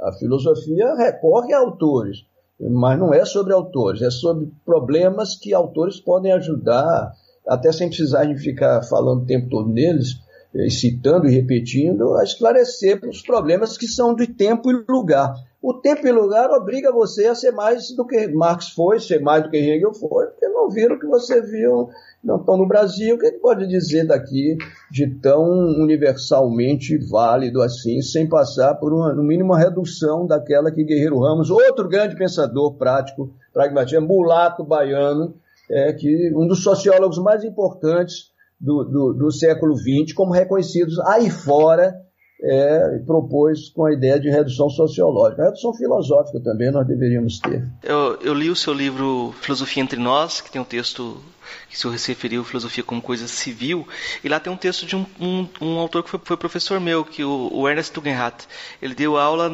A filosofia recorre a autores, mas não é sobre autores, é sobre problemas que autores podem ajudar, até sem precisar de ficar falando o tempo todo neles, eh, citando e repetindo, a esclarecer os problemas que são de tempo e lugar. O tempo e lugar obriga você a ser mais do que Marx foi, ser mais do que Hegel foi, porque não viram o que você viu não estão no Brasil, o que ele pode dizer daqui de tão universalmente válido assim, sem passar por, uma, no mínimo, uma redução daquela que Guerreiro Ramos, outro grande pensador prático, pragmatista, mulato baiano, é, que um dos sociólogos mais importantes do, do, do século XX, como reconhecidos aí fora, é, propôs com a ideia de redução sociológica. A redução filosófica também nós deveríamos ter. Eu, eu li o seu livro Filosofia Entre Nós, que tem um texto que se referiu filosofia como coisa civil, e lá tem um texto de um, um, um autor que foi, foi, professor meu, que o, o Ernest Tugendhat. Ele deu aula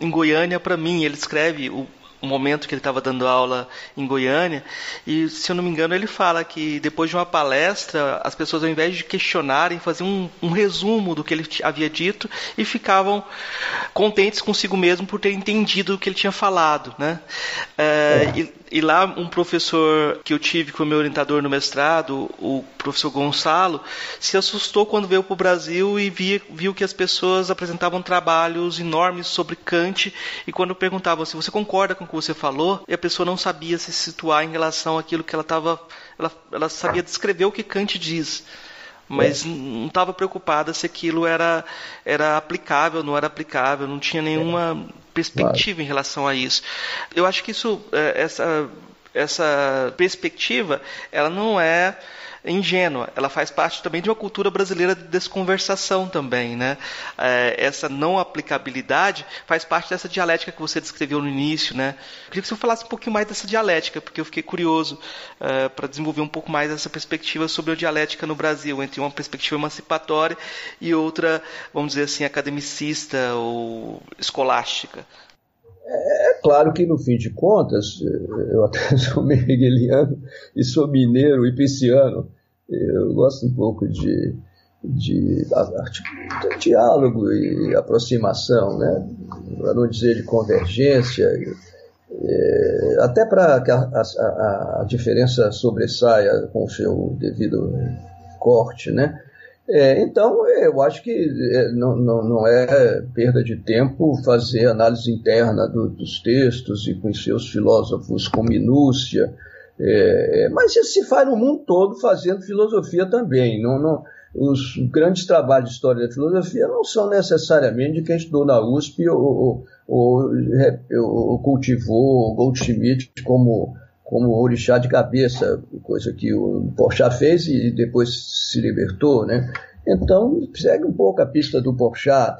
em Goiânia para mim, ele escreve o, o momento que ele estava dando aula em Goiânia, e se eu não me engano, ele fala que depois de uma palestra, as pessoas, ao invés de questionarem, faziam um, um resumo do que ele havia dito e ficavam contentes consigo mesmo por ter entendido o que ele tinha falado. Né? É, é. E, E lá, um professor que eu tive como meu orientador no mestrado, o professor Gonçalo, se assustou quando veio para o Brasil e via, viu que as pessoas apresentavam trabalhos enormes sobre Kant. E quando perguntavam se você concorda com o que você falou, e a pessoa não sabia se situar em relação àquilo que ela estava. Ela, ela sabia descrever o que Kant diz mas é. não estava preocupada se aquilo era, era aplicável, não era aplicável, não tinha nenhuma perspectiva claro. em relação a isso. Eu acho que isso, é, essa, essa perspectiva, ela não é ingênua, ela faz parte também de uma cultura brasileira de desconversação também, né? É, essa não aplicabilidade faz parte dessa dialética que você descreveu no início, né? Eu queria que você falasse um pouquinho mais dessa dialética, porque eu fiquei curioso é, para desenvolver um pouco mais essa perspectiva sobre a dialética no Brasil, entre uma perspectiva emancipatória e outra, vamos dizer assim, academicista ou escolástica. É, é claro que, no fim de contas, eu até sou hegeliano e sou mineiro e pisciano. Eu gosto um pouco de, de, de diálogo e aproximação, né? para não dizer de convergência, é, até para que a, a, a, diferença sobressaia com o seu devido corte, né? É, então, eu acho que é, não, não, não, é perda de tempo fazer análise interna do, dos textos e conhecer os filósofos com minúcia, é, mas isso se faz no mundo todo fazendo filosofia também. Não, não, os grandes trabalhos de história da filosofia não são necessariamente de quem estudou na USP ou, ou, ou, ou cultivou Goldschmidt como como orixá de cabeça, coisa que o Porchat fez e depois se libertou, né? Então, segue um pouco a pista do Porchat.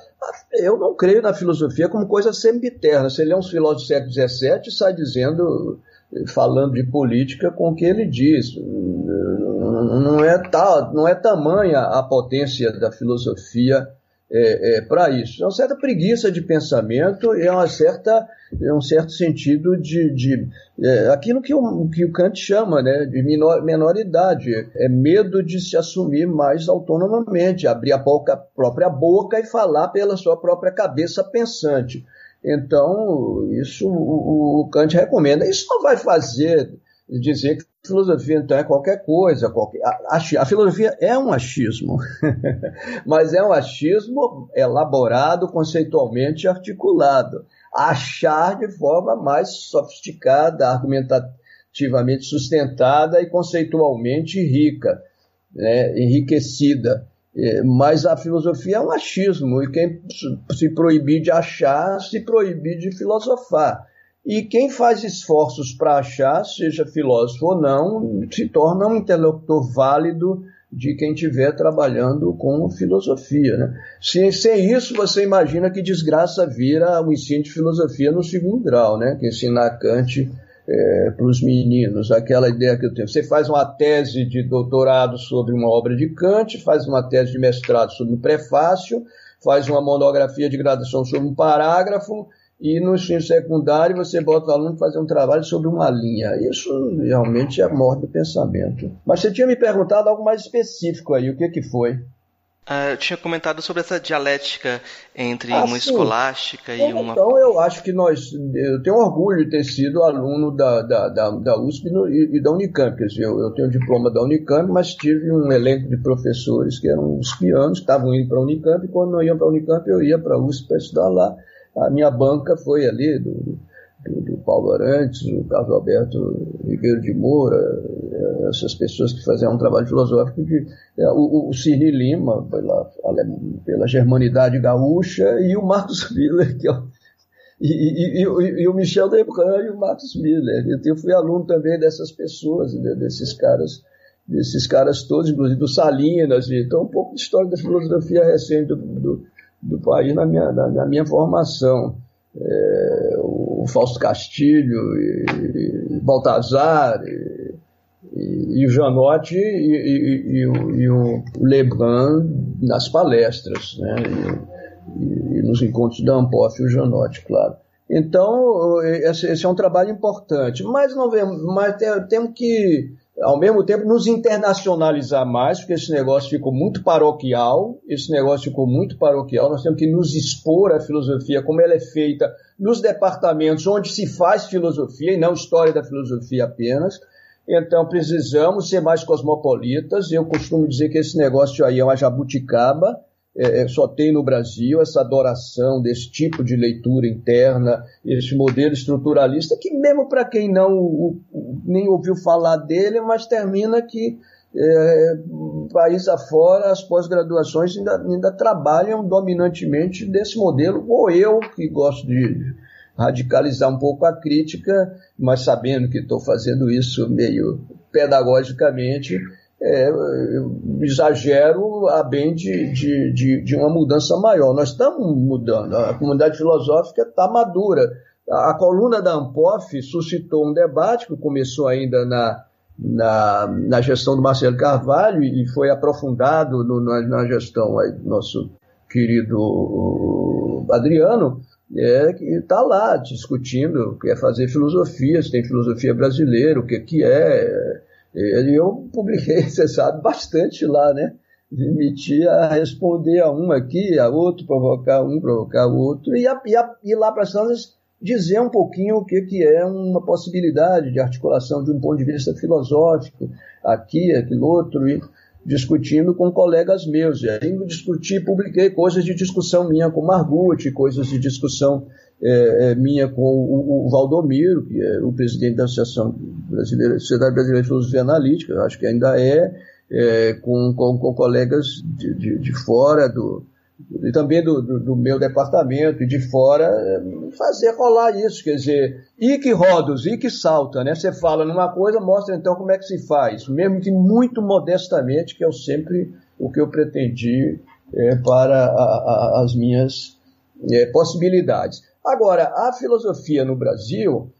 Eu não creio na filosofia como coisa sempiterna. Se ele é um filósofo do século XVII, sai dizendo, falando de política com o que ele diz. Não é, tal, não é tamanha a potência da filosofia é, é, para isso. É uma certa preguiça de pensamento e é uma certa é um certo sentido de, de é, aquilo que o, que o Kant chama né, de menor, menoridade, é medo de se assumir mais autonomamente, abrir a boca, própria boca e falar pela sua própria cabeça pensante. Então, isso o, o Kant recomenda. Isso não vai fazer dizer que filosofia então é qualquer coisa. Qualquer, a, a, a filosofia é um achismo, mas é um achismo elaborado, conceitualmente articulado. Achar de forma mais sofisticada, argumentativamente sustentada e conceitualmente rica, né, enriquecida. É, mas a filosofia é um achismo, e quem se proibir de achar, se proibir de filosofar. E quem faz esforços para achar, seja filósofo ou não, se torna um interlocutor válido de quem estiver trabalhando com filosofia. Né? Sem, sem isso, você imagina que desgraça vira o ensino de filosofia no segundo grau, né? que ensinar Kant é, para os meninos, aquela ideia que eu tenho. Você faz uma tese de doutorado sobre uma obra de Kant, faz uma tese de mestrado sobre um prefácio, faz uma monografia de graduação sobre um parágrafo, e no ensino secundário você bota o aluno para fazer um trabalho sobre uma linha. Isso realmente é morte do pensamento. Mas você tinha me perguntado algo mais específico aí, o que, que foi? Uh, eu tinha comentado sobre essa dialética entre ah, uma sim. escolástica então, e uma. Então, eu acho que nós. Eu tenho orgulho de ter sido aluno da, da, da, da USP e, e, da Unicamp. Quer dizer, eu, eu tenho diploma da Unicamp, mas tive um elenco de professores que eram os pianos, que estavam indo para a Unicamp, e quando não iam para a Unicamp, eu ia para a USP para estudar lá. A minha banca foi ali do, do, do Paulo Arantes, o Carlos Alberto Ribeiro de Moura, eh, essas pessoas que faziam um trabalho filosófico de é, o, o Cirne Lima pela, pela germanidade gaúcha e o Marcos Miller que é o, e, e, e, e, o Michel Debrun e o Marcos Miller. Eu fui aluno também dessas pessoas, desses caras, desses caras todos, inclusive do Salinas. Então, um pouco de história da filosofia recente do, do, do país na minha, na, na minha formação. É, o Fausto Castilho, e, e Baltazar, e, e, e, o Janotti e, e, o Lebrun nas palestras, né? e, nos encontros da Ampof e o Janotti, claro. Então, esse, esse, é um trabalho importante, mas não vemos, mas temos que ao mesmo tempo nos internacionalizar mais, porque esse negócio ficou muito paroquial, esse negócio ficou muito paroquial, nós temos que nos expor à filosofia como ela é feita nos departamentos onde se faz filosofia e não história da filosofia apenas. Então precisamos ser mais cosmopolitas. Eu costumo dizer que esse negócio aí é uma jabuticaba, é, é, só tem no Brasil essa adoração desse tipo de leitura interna, esse modelo estruturalista, que mesmo para quem não o, nem ouviu falar dele, mas termina que é, país afora as pós-graduações ainda, ainda trabalham dominantemente desse modelo, ou eu que gosto de radicalizar um pouco a crítica, mas sabendo que estou fazendo isso meio pedagogicamente, é, exagero a bem de, de, de, de, uma mudança maior. Nós estamos mudando, a comunidade filosófica está madura. A, coluna da Ampof suscitou um debate que começou ainda na, na, na gestão do Marcelo Carvalho e foi aprofundado no, na, na, gestão aí do nosso querido Adriano, é, que está lá discutindo, quer fazer filosofia, se tem filosofia brasileira, o que, que é e eu publiquei, você sabe, bastante lá, né? Emitia a responder a um aqui, a outro, provocar um, provocar o outro, e, a, e, lá para as dizer um pouquinho o que, que é uma possibilidade de articulação de um ponto de vista filosófico, aqui, aquilo outro, e discutindo com colegas meus. E aí discuti, publiquei coisas de discussão minha com Margutti, coisas de discussão é, é, minha com o, o, Valdomiro, que é o presidente da Associação Brasileira, Sociedade Brasileira de Filosofia Analítica, acho que ainda é, é com, com, com, colegas de, de, de fora do, e também do, do, do, meu departamento e de fora, é, fazer rolar isso, quer dizer, e que rodos, e que salta, né? Você fala numa coisa, mostra então como é que se faz, mesmo que muito modestamente, que é sempre o que eu pretendi é, para a, a, as minhas é, possibilidades. Agora, a filosofia no Brasil,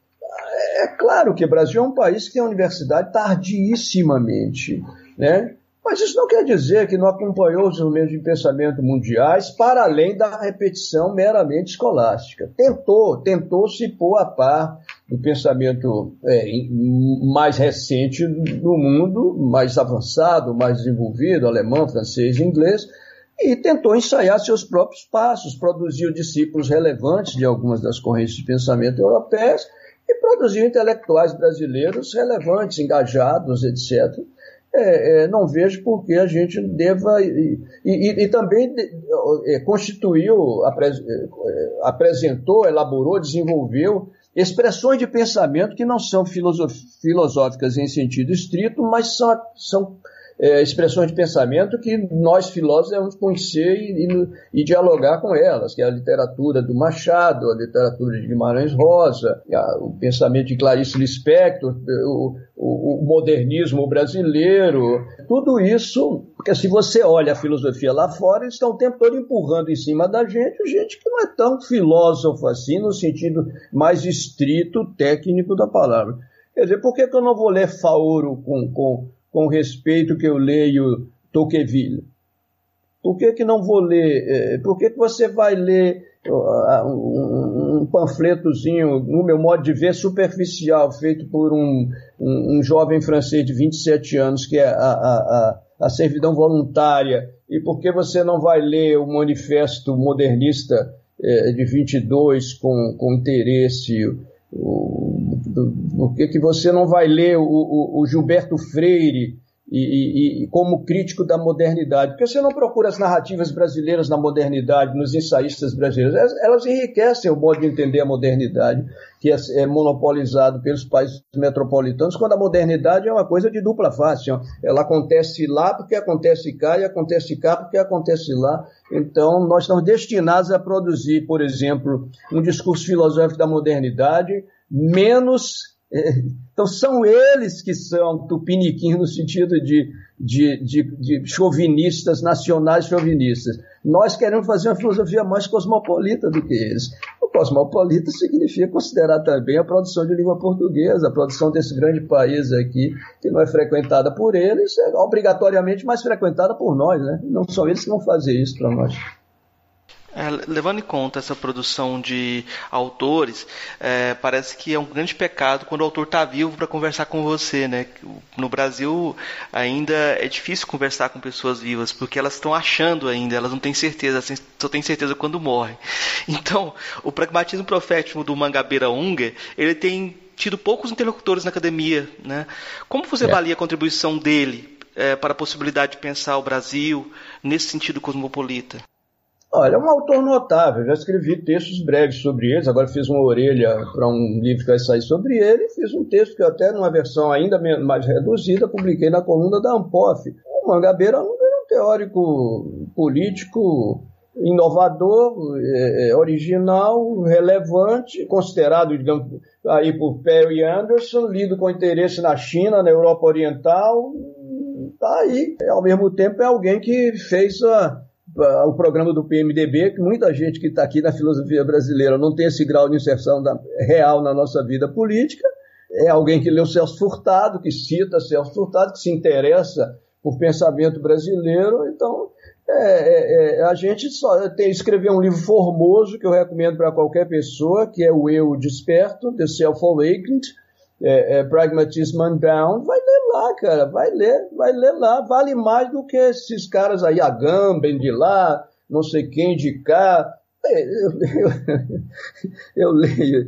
é claro que o Brasil é um país que tem universidade tardiissimamente, né? Mas isso não quer dizer que não acompanhou os movimentos de pensamento mundiais para além da repetição meramente escolástica. Tentou, tentou se pôr a par do pensamento é, mais recente do mundo, mais avançado, mais desenvolvido, alemão, francês, inglês, e tentou ensaiar seus próprios passos, produziu discípulos relevantes de algumas das correntes de pensamento europeias e produziu intelectuais brasileiros relevantes, engajados, etc. É, é, não vejo por que a gente deva. E, e, e também é, constituiu, é, apresentou, elaborou, desenvolveu expressões de pensamento que não são filosóficas em sentido estrito, mas são, são é, expressões de pensamento que nós filósofos devemos conhecer e, e, e, dialogar com elas, que é a literatura do Machado, a literatura de Guimarães Rosa, a, o pensamento de Clarice Lispector, o, o, o, modernismo brasileiro, tudo isso, porque se você olha a filosofia lá fora, eles estão o tempo todo empurrando em cima da gente, gente que não é tão filósofo assim, no sentido mais estrito, técnico da palavra. Quer dizer, por que, que eu não vou ler Fauro com, com com respeito que eu leio Tocqueville? Por que, que não vou ler? É, por que, que você vai ler um, panfletozinho, no meu modo de ver, superficial, feito por um, um, um jovem francês de 27 anos, que é a, a, a, a, servidão voluntária? E por que você não vai ler o manifesto modernista é, de 22 com, com interesse? O, por que, que você não vai ler o, o, o Gilberto Freire e, e, e, como crítico da modernidade? Porque você não procura as narrativas brasileiras na modernidade, nos ensaístas brasileiros. Elas, elas enriquecem o modo de entender a modernidade, que é, é, monopolizado pelos países metropolitanos, quando a modernidade é uma coisa de dupla face. Ela acontece lá porque acontece cá, e acontece cá porque acontece lá. Então, nós estamos destinados a produzir, por exemplo, um discurso filosófico da modernidade menos. Então, são eles que são tupiniquins no sentido de, de, de, de chauvinistas, nacionais chauvinistas. Nós queremos fazer uma filosofia mais cosmopolita do que eles. O cosmopolita significa considerar também a produção de língua portuguesa, a produção desse grande país aqui, que não é frequentada por eles, é obrigatoriamente mais frequentada por nós, né? Não são eles que vão fazer isso para nós. É, levando em conta essa produção de autores, é, parece que é um grande pecado quando o autor está vivo para conversar com você, né? No Brasil ainda é difícil conversar com pessoas vivas porque elas estão achando ainda, elas não têm certeza, assim, só têm certeza quando morrem. Então, o pragmatismo profético do Mangabeira Unger, ele tem tido poucos interlocutores na academia, né? Como você é. avalia a contribuição dele é, para a possibilidade de pensar o Brasil nesse sentido cosmopolita? Olha, é um autor notável. Já escrevi textos breves sobre eles. Agora fiz uma orelha para um livro que vai sair sobre ele. Fiz um texto que até numa versão ainda mais reduzida publiquei na coluna da Ampof. O Mangabeira era um teórico político inovador, é, é, original, relevante, considerado, digamos, aí por Perry Anderson, lido com interesse na China, na Europa Oriental, tá aí. Ao mesmo tempo é alguém que fez a o programa do PMDB, que muita gente que está aqui na filosofia brasileira não tem esse grau de inserção da, real na nossa vida política, é alguém que leu Celso Furtado, que cita Celso Furtado, que se interessa por pensamento brasileiro, então é, é, é a gente só tem escrever um livro formoso que eu recomendo para qualquer pessoa, que é o Eu Desperto, The Self Awakened, é, é, Pragmatism Unbound, vai ler lá, cara, vai ler, vai ler lá, vale mais do que esses caras aí, Agamben de lá, não sei quem de cá, é, eu, eu, eu, leio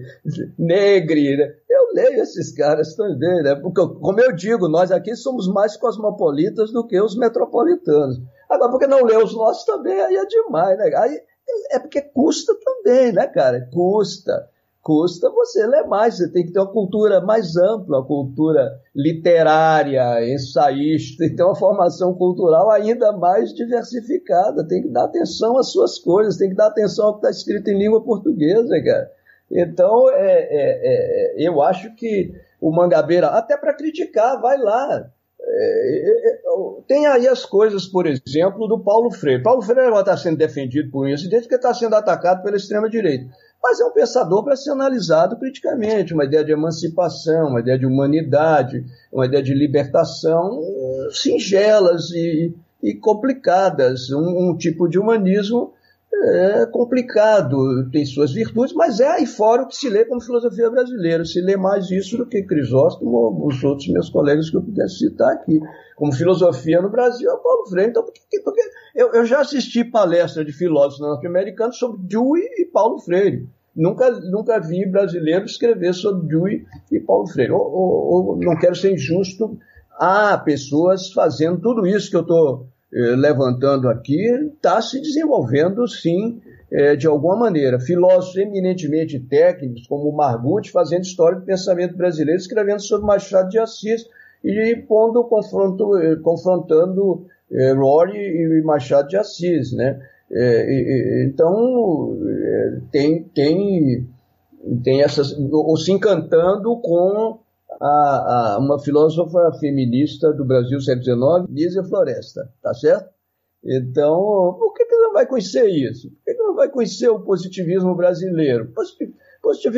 Negri, né? eu leio esses caras também, né? Porque, como eu digo, nós aqui somos mais cosmopolitas do que os metropolitanos. Agora, porque não lê os nossos também, aí é demais, né? Aí, é porque custa também, né, cara? Custa custa você ler mais, você tem que ter uma cultura mais ampla, uma cultura literária, ensaísta, tem uma formação cultural ainda mais diversificada, tem que dar atenção às suas coisas, tem que dar atenção ao que está escrito em língua portuguesa, cara. Então, é, é, é, eu acho que o Mangabeira, até para criticar, vai lá. É, é, é, tem aí as coisas, por exemplo, do Paulo Freire. Paulo Freire está sendo defendido por isso desde que está sendo atacado pela extrema-direita mas é um pensador para ser analisado criticamente, uma ideia de emancipação, uma ideia de humanidade, uma ideia de libertação singelas e, e complicadas, um, um, tipo de humanismo é, complicado, tem suas virtudes, mas é aí fora o que se lê como filosofia brasileira, se lê mais isso do que Crisóstomo ou os outros meus colegas que eu pudesse citar aqui. Como filosofia no Brasil é Paulo Freire, então porque, porque eu, eu já assisti palestra de filósofos norte-americanos sobre Dewey e Paulo Freire. Nunca, nunca vi brasileiro escrever sobre Dewey e Paulo Freire. Ou, ou, ou não quero ser injusto, há pessoas fazendo tudo isso que eu estou eh, levantando aqui, está se desenvolvendo sim, eh, de alguma maneira. Filósofos eminentemente técnicos, como o Margutti, fazendo história do pensamento brasileiro, escrevendo sobre Machado de Assis e pondo confronto, eh, confrontando é, e Machado de Assis, né? É, então tem tem tem essas ou se encantando com a, a, uma filósofa feminista do Brasil século XIX, Floresta, tá certo? Então, por que, que não vai conhecer isso? Por que, que não vai conhecer o positivismo brasileiro? Positivismo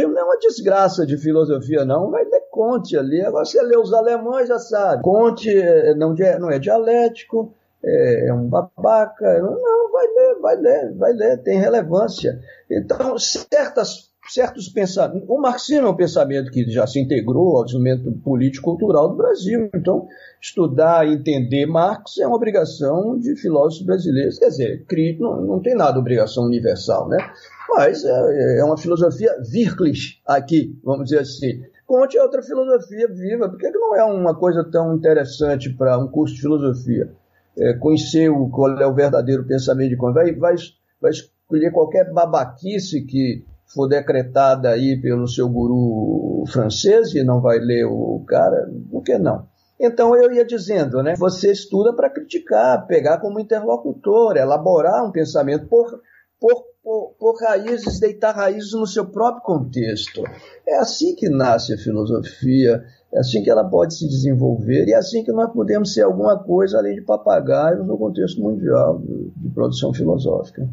não é uma desgraça de filosofia, não. Vai ler Conte ali. Agora, você lê os alemães, já sabe. Conte não, não é dialético, é, é um babaca. Não, vai ler, vai ler, vai ler, tem relevância. Então, certas, certos pensamentos. O marxismo é um pensamento que já se integrou ao desenvolvimento político-cultural do Brasil. Então, estudar e entender Marx é uma obrigação de filósofos brasileiros. Quer dizer, não, não tem nada de obrigação universal, né? Mas é, é uma filosofia wirklich aqui, vamos dizer assim. Conte é outra filosofia viva. Por que, não é uma coisa tão interessante para um curso de filosofia? é, conhecer o, qual é o verdadeiro pensamento de Kant, vai, vai, vai escolher qualquer babaquice que for decretada aí pelo seu guru francês e não vai ler o cara, por que não? Então eu ia dizendo, né? Você estuda para criticar, pegar como interlocutor, elaborar um pensamento por, por, por, por, raízes, deitar raízes no seu próprio contexto. É assim que nasce a filosofia, é assim que ela pode se desenvolver e é assim que nós podemos ser alguma coisa além de papagaios no contexto mundial de, de produção filosófica.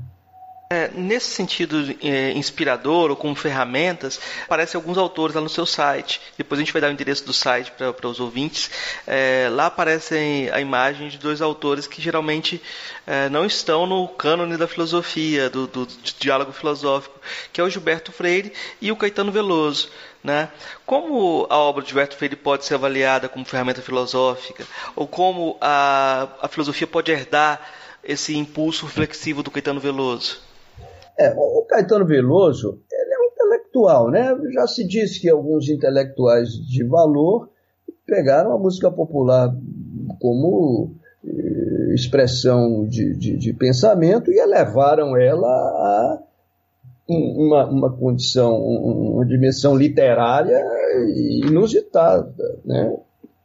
É, nesse sentido é, inspirador ou como ferramentas, aparecem alguns autores lá no seu site. Depois a gente vai dar o endereço do site para os ouvintes. É, lá aparecem a imagem de dois autores que geralmente é, não estão no cânone da filosofia, do, do, do diálogo filosófico, que é o Gilberto Freire e o Caetano Veloso. Né? Como a obra de Gilberto Freire pode ser avaliada como ferramenta filosófica? Ou como a, a filosofia pode herdar esse impulso reflexivo do Caetano Veloso? É, o Caetano Veloso é um intelectual, né? Já se disse que alguns intelectuais de valor pegaram a música popular como eh, expressão de, de, de, pensamento e elevaram ela a uma, uma condição, uma dimensão literária inusitada, né?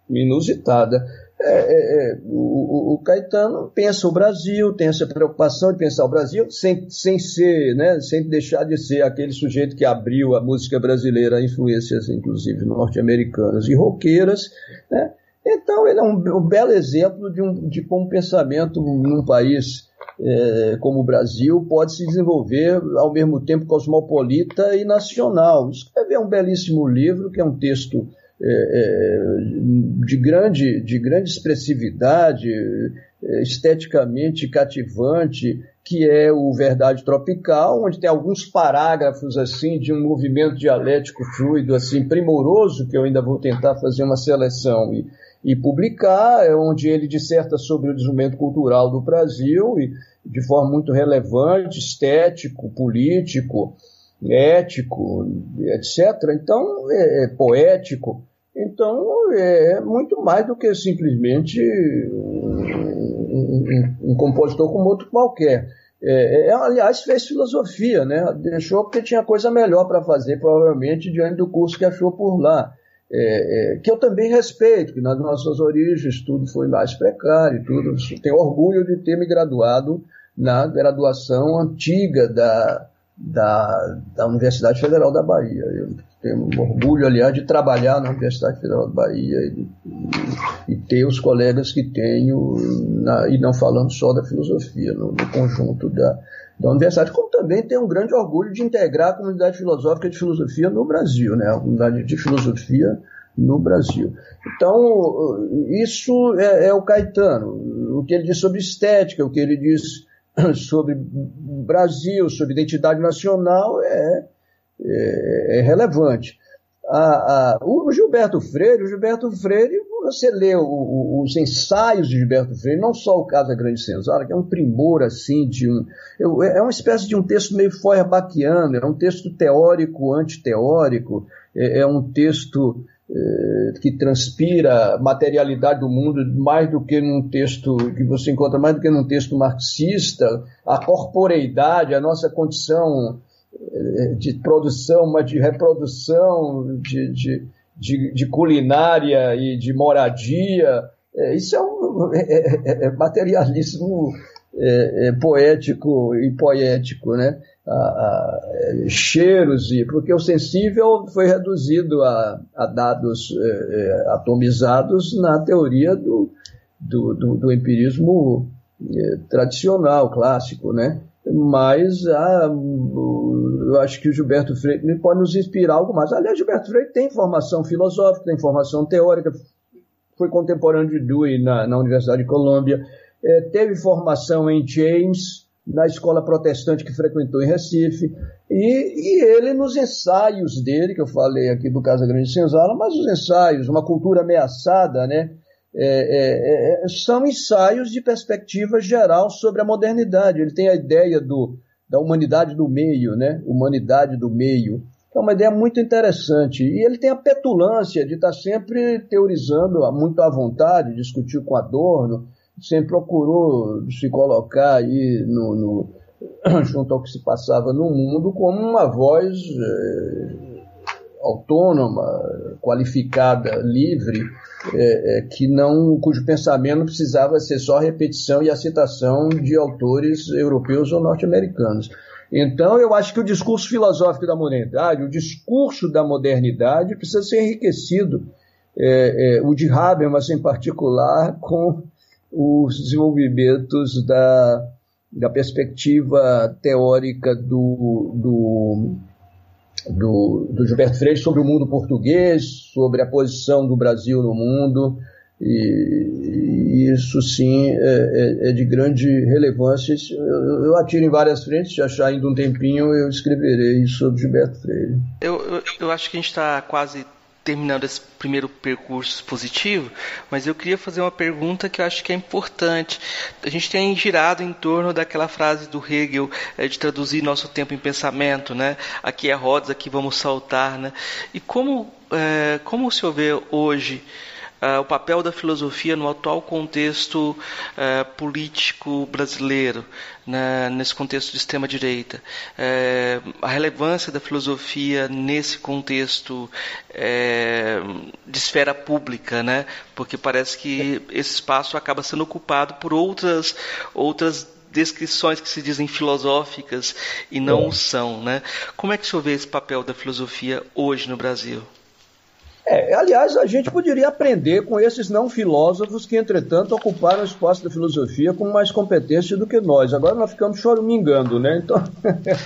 Inusitada. É, é, é, o, o, Caetano pensa o Brasil, tem essa preocupação de pensar o Brasil, sem, sem ser, né, sem deixar de ser aquele sujeito que abriu a música brasileira a influências, inclusive, norte-americanas e roqueiras. Né? Então, ele é um, um belo exemplo de, um, de como pensamento num país é, como o Brasil pode se desenvolver ao mesmo tempo cosmopolita e nacional. Escreveu um belíssimo livro, que é um texto de, grande, de grande expressividade, é, esteticamente cativante, que é o Verdade Tropical, onde tem alguns parágrafos assim de um movimento dialético fluido assim primoroso, que eu ainda vou tentar fazer uma seleção e, e publicar, é onde ele disserta sobre o desenvolvimento cultural do Brasil e de forma muito relevante, estético, político, ético, etc. Então, é, é poético. Então, é muito mais do que simplesmente um, um, um compositor como outro qualquer. É, é, aliás, fez filosofia, né? Deixou porque tinha coisa melhor para fazer, provavelmente, diante do curso que achou por lá. É, é, que eu também respeito, que nas nossas origens tudo foi mais precário, tudo. Tenho orgulho de ter me graduado na graduação antiga da, da, da Universidade Federal da Bahia. Eu tenho orgulho, aliás, de trabalhar na Universidade Federal da Bahia e, e, e ter os colegas que tenho, na, e não falando só da filosofia, no, no, conjunto da, da universidade, como também tenho um grande orgulho de integrar a comunidade filosófica de filosofia no Brasil, né? a comunidade de filosofia no Brasil. Então, isso é, é o Caetano, o que ele diz sobre estética, o que ele diz sobre Brasil, sobre identidade nacional é, é, é relevante. A, a, o Gilberto Freire, o Gilberto Freire, você lê o, o, os ensaios de Gilberto Freire, não só o Casa Grande Senzala, que é um primor assim de um, é uma espécie de um texto meio feuerbachiano, é um texto teórico antiteórico, é, é um texto eh, que transpira materialidade do mundo mais do que num texto que você encontra mais do que num texto marxista, a corporeidade, a nossa condição de produção, mas de reprodução, de, de, de, de culinária e de moradia, é, isso é um é, é, é materialismo é, poético e poético, né? a, a, cheiros, e porque o sensível foi reduzido a, a dados atomizados na teoria do, do, do, do empirismo tradicional, clássico, né? Mas a, eu acho que o Gilberto Freire pode nos inspirar algo mais. Aliás, Gilberto Freire tem formação filosófica, tem formação teórica, foi contemporâneo de Dewey na, na Universidade de Colômbia, é, teve formação em James, na escola protestante que frequentou em Recife, e, e, ele nos ensaios dele, que eu falei aqui do Casa Grande Senzala, mas os ensaios, uma cultura ameaçada, né, é, é, é, são ensaios de perspectiva geral sobre a modernidade. Ele tem a ideia do, da humanidade do meio, né, humanidade do meio, é uma ideia muito interessante. E ele tem a petulância de estar sempre teorizando muito à vontade, discutiu com Adorno, sempre procurou se colocar aí no, no, junto ao que se passava no mundo como uma voz é, autônoma, qualificada, livre, é, é, que não, cujo pensamento precisava ser só repetição e a citação de autores europeus ou norte-americanos. Então, eu acho que o discurso filosófico da modernidade, o discurso da modernidade, precisa ser enriquecido, é, é, o de Habermas em particular, com os desenvolvimentos da, da perspectiva teórica do, do, do, do Gilberto Freire sobre o mundo português, sobre a posição do Brasil no mundo, e, isso sim é, é, é, de grande relevância. Eu, eu atiro em várias frentes, se achar ainda um tempinho, eu escreverei sobre Gilberto Freire. Eu, eu, eu acho que a gente está quase terminando esse primeiro percurso positivo, mas eu queria fazer uma pergunta que eu acho que é importante. A gente tem girado em torno daquela frase do Hegel é, de traduzir nosso tempo em pensamento, né? Aqui é rodas, aqui vamos saltar, né? E como, é, como o senhor vê hoje uh, o papel da filosofia no atual contexto uh, político brasileiro, né, nesse contexto de extrema-direita. Uh, a relevância da filosofia nesse contexto de esfera pública, né? porque parece que esse espaço acaba sendo ocupado por outras, outras descrições que se dizem filosóficas e não é. são, né? Como é que o senhor vê esse papel da filosofia hoje no Brasil? É, aliás, a gente poderia aprender com esses não filósofos que, entretanto, ocuparam o espaço da filosofia com mais competência do que nós. Agora nós ficamos choramingando, né? Então,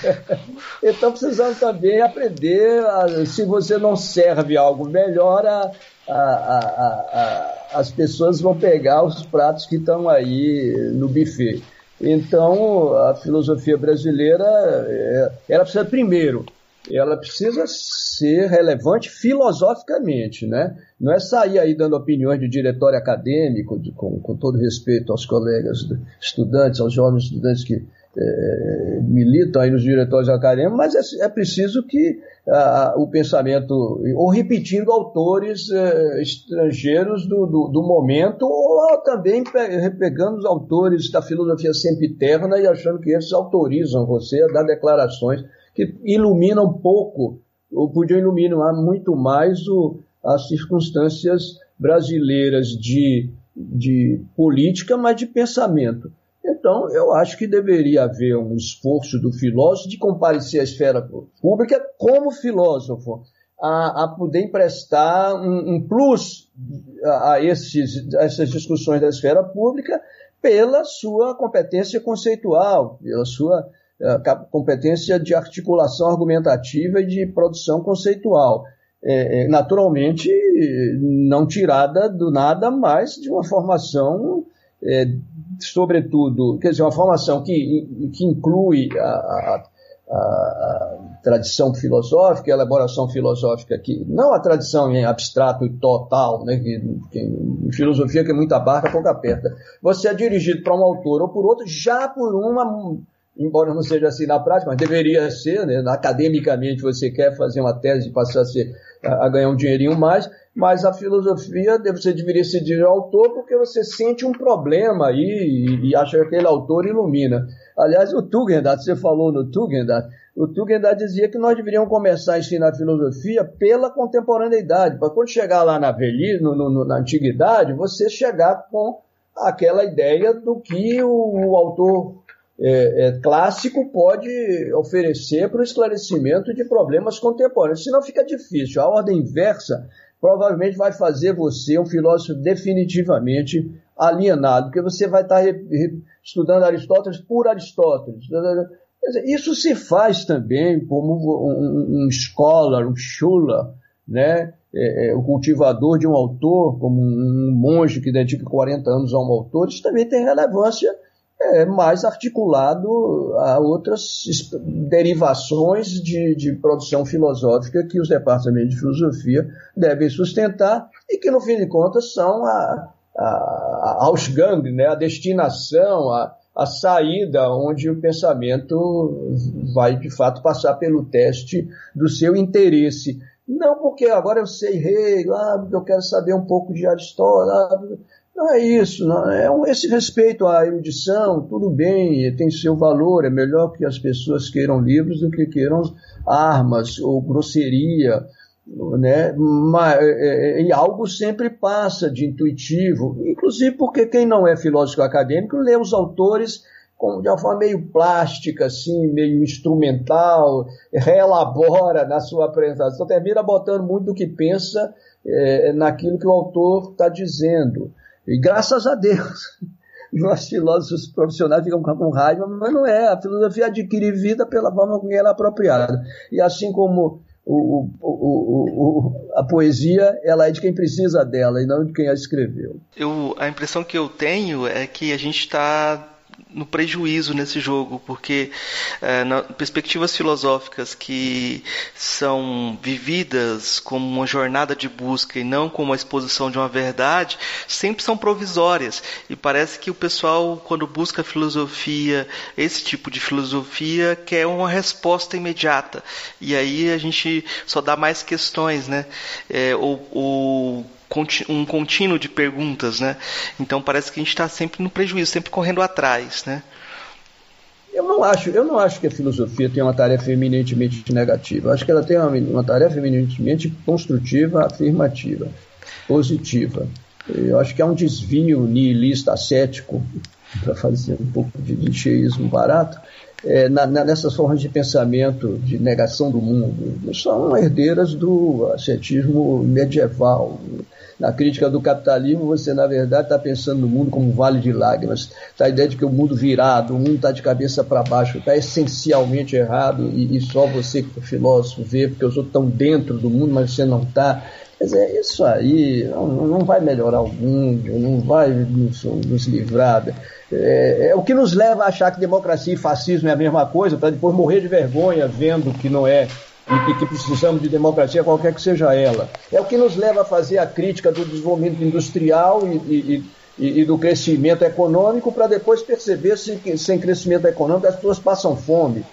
então precisamos também aprender, a, se você não serve algo melhor, a, a, as pessoas vão pegar os pratos que estão aí no buffet. Então, a filosofia brasileira, é, ela precisa primeiro ela precisa ser relevante filosoficamente, né? Não é sair aí dando opiniões de diretório acadêmico, de, com, com, todo respeito aos colegas estudantes, aos jovens estudantes que é, militam aí nos diretórios acadêmicos, mas é, é preciso que o pensamento, ou repetindo autores é, estrangeiros do, do, do, momento, ou também pegando os autores da filosofia sempiterna e achando que esses autorizam você a dar declarações que ilumina um pouco, ou podiam iluminar muito mais o, as circunstâncias brasileiras de, de política, mas de pensamento. Então, eu acho que deveria haver um esforço do filósofo de comparecer à esfera pública como filósofo, a, a poder emprestar um, um plus a, esses, a essas discussões da esfera pública pela sua competência conceitual, pela sua competência de articulação argumentativa e de produção conceitual. É, é, naturalmente, não tirada do nada, mas de uma formação, é, sobretudo, quer dizer, uma formação que, que inclui a, a, a, tradição filosófica, a elaboração filosófica, que não a tradição em abstrato e total, né, que, que, filosofia que é muita barca, pouca aperta. Você é dirigido para um autor ou por outro já por uma embora não seja assim na prática, mas deveria ser, né? academicamente você quer fazer uma tese e passar a, ser, a, ganhar um dinheirinho mais, mas a filosofia você deveria ser de autor porque você sente um problema aí e, e acha que aquele autor ilumina. Aliás, o Tugendhat, você falou no Tugendhat, o Tugendhat dizia que nós deveríamos começar a ensinar filosofia pela contemporaneidade, para quando chegar lá na velhice, no, no, na antiguidade, você chegar com aquela ideia do que o, o autor é, é, clássico pode oferecer para o esclarecimento de problemas contemporâneos. Senão fica difícil. A ordem inversa provavelmente vai fazer você um filósofo definitivamente alienado, porque você vai estar estudando Aristóteles por Aristóteles. Isso se faz também como um, um scholar, um shula, né? É, é, o cultivador de um autor, como um monge que dedica 40 anos a um autor, isso também tem relevância é mais articulado a outras derivações de, de produção filosófica que os departamentos de filosofia devem sustentar e que, no fim de contas, são a, a, a Ausgang, né, a destinação, a, a saída onde o pensamento vai, de fato, passar pelo teste do seu interesse. Não porque agora eu sei rei, ah, eu quero saber um pouco de Aristóteles, ah, não é isso, não, é um, esse respeito à erudição, tudo bem, tem seu valor, é melhor que as pessoas queiram livros do que queiram armas ou grosseria, né? Mas, é, é, e algo sempre passa de intuitivo, inclusive porque quem não é filósofo acadêmico lê os autores com, de uma forma meio plástica, assim, meio instrumental, reelabora na sua apresentação, termina botando muito do que pensa é, naquilo que o autor está dizendo. E graças a Deus, nós filósofos profissionais ficam com raiva, mas não é. A filosofia adquire vida pela forma como ela é apropriada. E assim como o, o, o, a poesia ela é de quem precisa dela e não de quem a escreveu. Eu, a impressão que eu tenho é que a gente está no prejuízo nesse jogo, porque é, na, perspectivas filosóficas que são vividas como uma jornada de busca e não como a exposição de uma verdade, sempre são provisórias. E parece que o pessoal, quando busca filosofia, esse tipo de filosofia, quer uma resposta imediata. E aí a gente só dá mais questões, né? É, ou, ou um contínuo de perguntas, né? Então parece que a gente está sempre no prejuízo, sempre correndo atrás, né? Eu não acho, eu não acho que a filosofia tem uma tarefa eminentemente negativa. Acho que ela tem uma, uma tarefa eminentemente construtiva, afirmativa, positiva. Eu acho que é um desvio nihilista, ascético, para fazer um pouco de lixeísmo barato, é, na, nessas formas de pensamento de negação do mundo. São herdeiras do ascetismo medieval, na crítica do capitalismo, você, na verdade, está pensando no mundo como um vale de lágrimas. Está a ideia de que o mundo virado, o mundo está de cabeça para baixo, está essencialmente errado e, e, só você, que é filósofo, vê, porque os outros estão dentro do mundo, mas você não está. Quer dizer, isso aí não, não, vai melhorar o mundo, não vai nos, nos livrar. É, é, o que nos leva a achar que democracia e fascismo é a mesma coisa, para depois morrer de vergonha vendo que não é e que precisamos de democracia, qualquer que seja ela. É o que nos leva a fazer a crítica do desenvolvimento industrial e, e, e, e do crescimento econômico, para depois perceber se sem crescimento econômico as pessoas passam fome.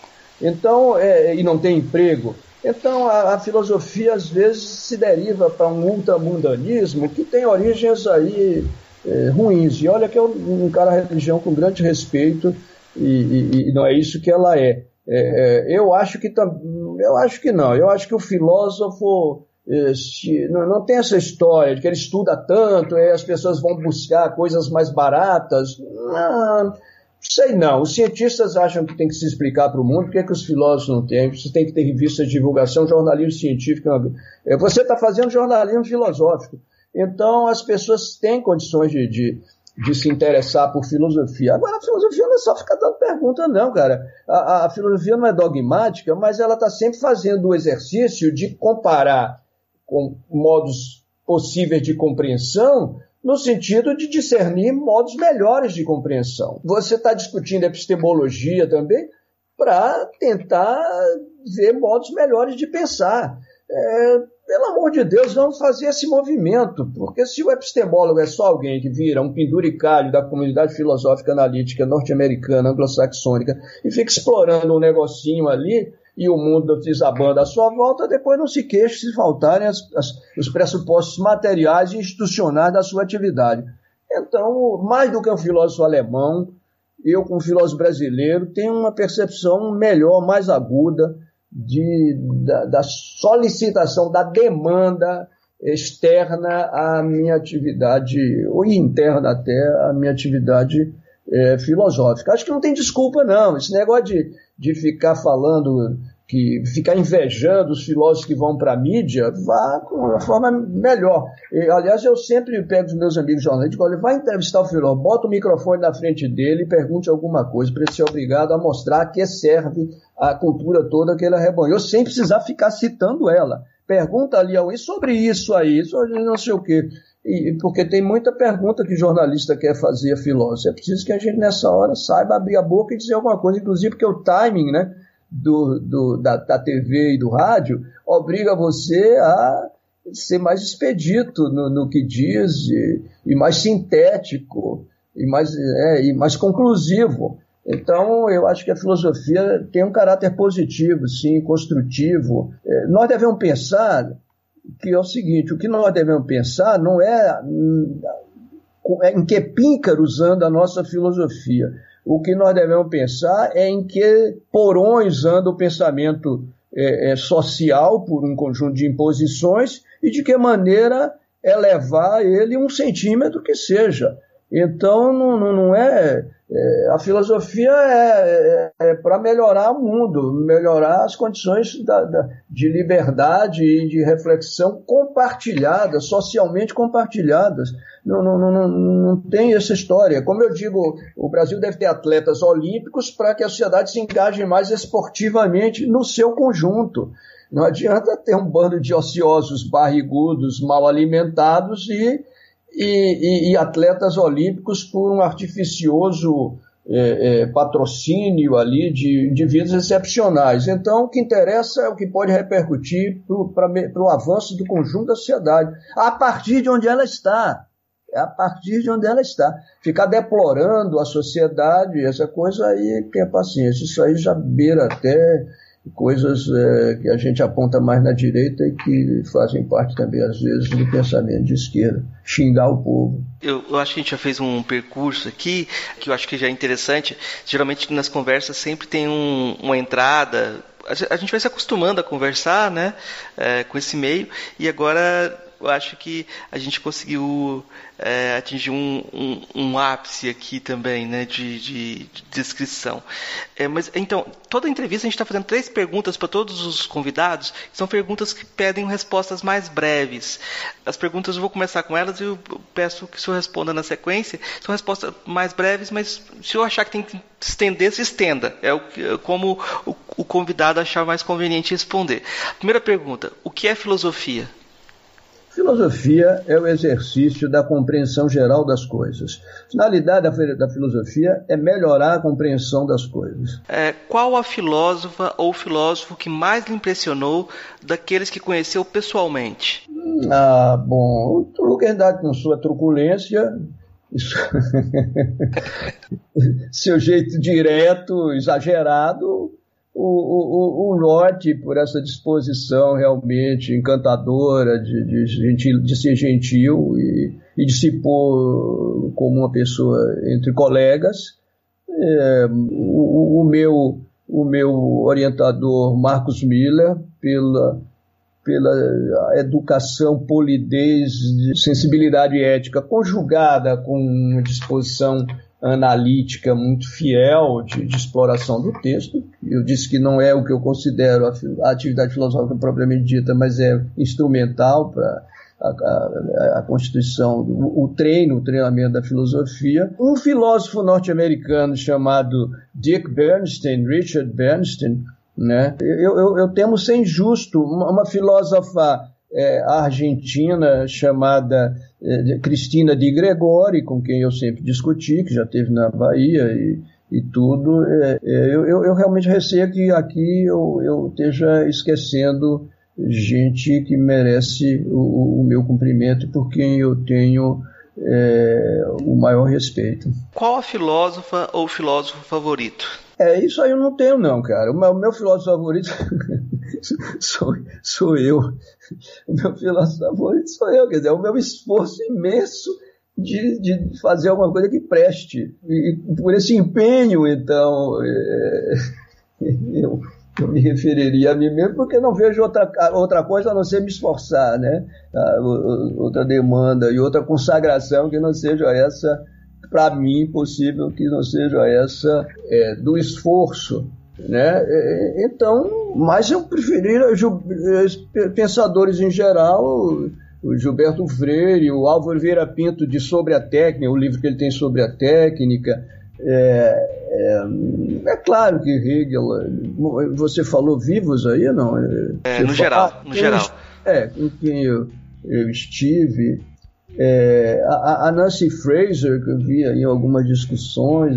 Então, é, e não tem emprego. Então, a, a, filosofia às vezes se deriva para um ultramundanismo que tem origens aí é, ruins. E olha que eu encaro a religião com grande respeito e, e não é isso que ela é. É, é, eu acho que eu acho que não. Eu acho que o filósofo este, não, não, tem essa história de que ele estuda tanto e as pessoas vão buscar coisas mais baratas. Não, sei não. Os cientistas acham que tem que se explicar para o mundo, por que, que os filósofos não têm? Você tem que ter revistas de divulgação, jornalismo científico. É, você está fazendo jornalismo filosófico. Então as pessoas têm condições de, de de se interessar por filosofia. Agora, a filosofia não é só ficar dando pergunta, não, cara. A, a filosofia não é dogmática, mas ela está sempre fazendo o exercício de comparar com modos possíveis de compreensão, no sentido de discernir modos melhores de compreensão. Você está discutindo epistemologia também para tentar ver modos melhores de pensar. É, pelo amor de Deus, vamos fazer esse movimento, porque se o epistemólogo é só alguém que vira um penduricalho da comunidade filosófica analítica norte-americana, anglo-saxônica, e fica explorando um negocinho ali, e o mundo desabando à sua volta, depois não se queixe se faltarem as, as, os pressupostos materiais e institucionais da sua atividade. Então, mais do que um filósofo alemão, eu, como filósofo brasileiro, tenho uma percepção melhor, mais aguda, de, da, da solicitação, da demanda externa à minha atividade, ou interna até à minha atividade é, filosófica. Acho que não tem desculpa, não. Esse negócio de, de ficar falando que ficar invejando os filósofos que vão para a mídia, vá com uma forma melhor. E, aliás, eu sempre pego os meus amigos jornalistas olha, vai entrevistar o filósofo, bota o microfone na frente dele e pergunte alguma coisa para ele ser obrigado a mostrar que serve a cultura toda que ele arrebanhou, sem precisar ficar citando ela. Pergunta ali ao sobre isso aí, sobre não sei o quê. E, porque tem muita pergunta que jornalista quer fazer a filósofo. É preciso que a gente, nessa hora, saiba abrir a boca e dizer alguma coisa, inclusive porque o timing, né? Do, do da, da, TV e do rádio obriga você a ser mais expedito no, no que diz e, e, mais sintético e mais, é, e mais conclusivo. Então, eu acho que a filosofia tem um caráter positivo, sim, construtivo. É, nós devemos pensar que é o seguinte: o que nós devemos pensar não é, é em que píncaros anda a nossa filosofia o que nós devemos pensar é em que porões anda o pensamento é, é, social por um conjunto de imposições e de que maneira elevar ele um centímetro que seja. Então, não, não, não é, É, a filosofia é, é, é para melhorar o mundo, melhorar as condições da, da, de liberdade e de reflexão compartilhadas, socialmente compartilhadas. Não, não, não, não, tem essa história. Como eu digo, o Brasil deve ter atletas olímpicos para que a sociedade se engaje mais esportivamente no seu conjunto. Não adianta ter um bando de ociosos barrigudos, mal alimentados e e, e, e atletas olímpicos por um artificioso é, é, patrocínio ali de indivíduos excepcionais. Então, o que interessa é o que pode repercutir para o avanço do conjunto da sociedade, a partir de onde ela está. É a partir de onde ela está. Ficar deplorando a sociedade, essa coisa aí, que é paciência. Isso aí já beira até coisas é, que a gente aponta mais na direita e que fazem parte também, às vezes, do pensamento de esquerda. Xingar o povo. Eu, eu, acho que a gente já fez um percurso aqui que eu acho que já é interessante. Geralmente nas conversas sempre tem um, uma entrada. A gente vai se acostumando a conversar né, é, com esse meio e agora eu acho que a gente conseguiu é, atingir um, um, um, ápice aqui também, né, de, de, de descrição. É, mas então, toda entrevista a gente está fazendo três perguntas para todos os convidados. São perguntas que pedem respostas mais breves. As perguntas eu vou começar com elas e eu peço que o senhor responda na sequência. São respostas mais breves, mas se eu achar que tem que estender, se estenda. É o, como o, o convidado achar mais conveniente responder. Primeira pergunta: o que é filosofia? Filosofia é o exercício da compreensão geral das coisas. A finalidade da, filosofia é melhorar a compreensão das coisas. É, qual a filósofa ou filósofo que mais lhe impressionou daqueles que conheceu pessoalmente? Ah, bom, o Lugendade com sua truculência, seu jeito direto, exagerado, o, o, o Norte, por essa disposição realmente encantadora de, de, gentil, de ser gentil e, e, de se pôr como uma pessoa entre colegas. É, o, o, meu, o meu orientador, Marcos Miller, pela, pela educação, polidez, sensibilidade ética, conjugada com uma disposição analítica muito fiel de, de, exploração do texto. Eu disse que não é o que eu considero a, a atividade filosófica propriamente dita, mas é instrumental para a, a, a, constituição, o, o, treino, o treinamento da filosofia. Um filósofo norte-americano chamado Dick Bernstein, Richard Bernstein, né? eu, eu, eu temo ser injusto, uma, uma filósofa é, argentina chamada Cristina de Gregori, com quem eu sempre discuti, que já teve na Bahia e, e tudo. É, é, eu, eu, realmente receio que aqui eu, eu esteja esquecendo gente que merece o, o meu cumprimento e por quem eu tenho é, o maior respeito. Qual a filósofa ou filósofo favorito? É, isso aí eu não tenho não, cara. O meu, o meu filósofo favorito sou, sou eu. O meu filósofo favorito sou eu, quer dizer, é o meu esforço imenso de, de fazer alguma coisa que preste. E, por esse empenho, então, é, eu, eu, me referiria a mim mesmo, porque não vejo outra, outra coisa a não ser me esforçar, né? outra demanda e outra consagração que não seja essa, para mim, possível que não seja essa é, do esforço né? É, então, mas eu preferi pensadores em geral, o Gilberto Freire, o Álvaro Vieira Pinto de Sobre a Técnica, o livro que ele tem sobre a técnica. É, é, é claro que Hegel, você falou vivos aí, não? É, no geral, no geral. É, com quem eu, eu estive. É, a, a, Nancy Fraser, que eu vi em algumas discussões,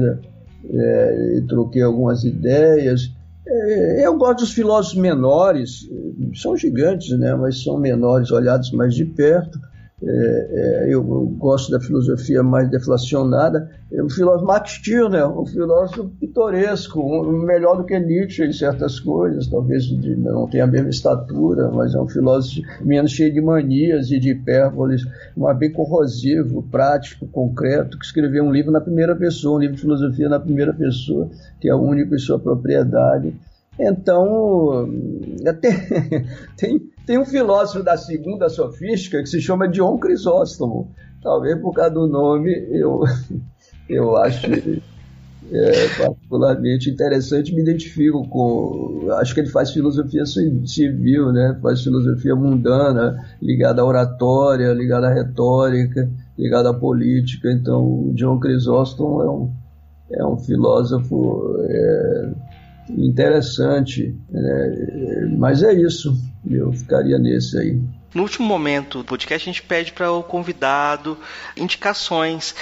é, troquei algumas ideias. É, eu gosto dos filósofos menores, são gigantes, né, mas são menores, olhados mais de perto. É, é, eu, gosto da filosofia mais deflacionada. É, o filósofo Max Stirner, um filósofo pitoresco, um, melhor do que Nietzsche em certas coisas, talvez de, não tenha a mesma estatura, mas é um filósofo menos cheio de manias e de hipérboles, mas bem corrosivo, prático, concreto, que escreveu um livro na primeira pessoa, um livro de filosofia na primeira pessoa, que é único em sua propriedade. Então, tem, tem tem um filósofo da segunda sofística que se chama Dion Crisóstomo. Talvez por causa do nome eu, eu acho é particularmente interessante, me identifico com. Acho que ele faz filosofia civil, né? Faz filosofia mundana, ligada à oratória, ligada à retórica, ligada à política. Então, o John Chrysostom é um, é um filósofo é, interessante, né? mas é isso. Eu ficaria nesse aí. No último momento do podcast, a gente pede para o convidado indicações.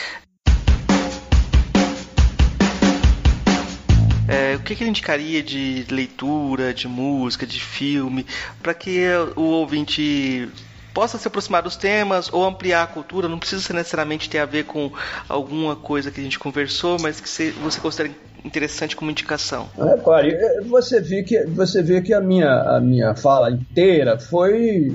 É, o que, que ele indicaria de leitura, de música, de filme, para que o ouvinte possa se aproximar dos temas ou ampliar a cultura, não precisa necessariamente ter a ver com alguma coisa que a gente conversou, mas que você considera interessante como indicação. Repare, é, você vê que, você vê que a, minha, a minha fala inteira foi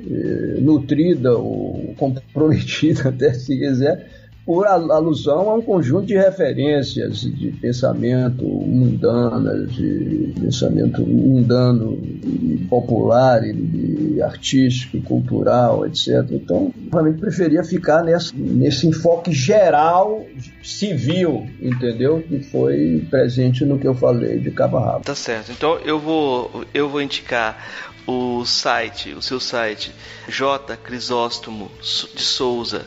eh, nutrida ou comprometida, até se quiser, por alusão a um conjunto de referências de pensamento mundano, de pensamento mundano, popular, artístico, cultural, etc. Então, realmente preferia ficar nessa, nesse enfoque geral civil, entendeu? Que foi presente no que eu falei de cabo a rabo. Tá certo. Então eu vou eu vou indicar o site, o seu site, J Crisóstomo de Souza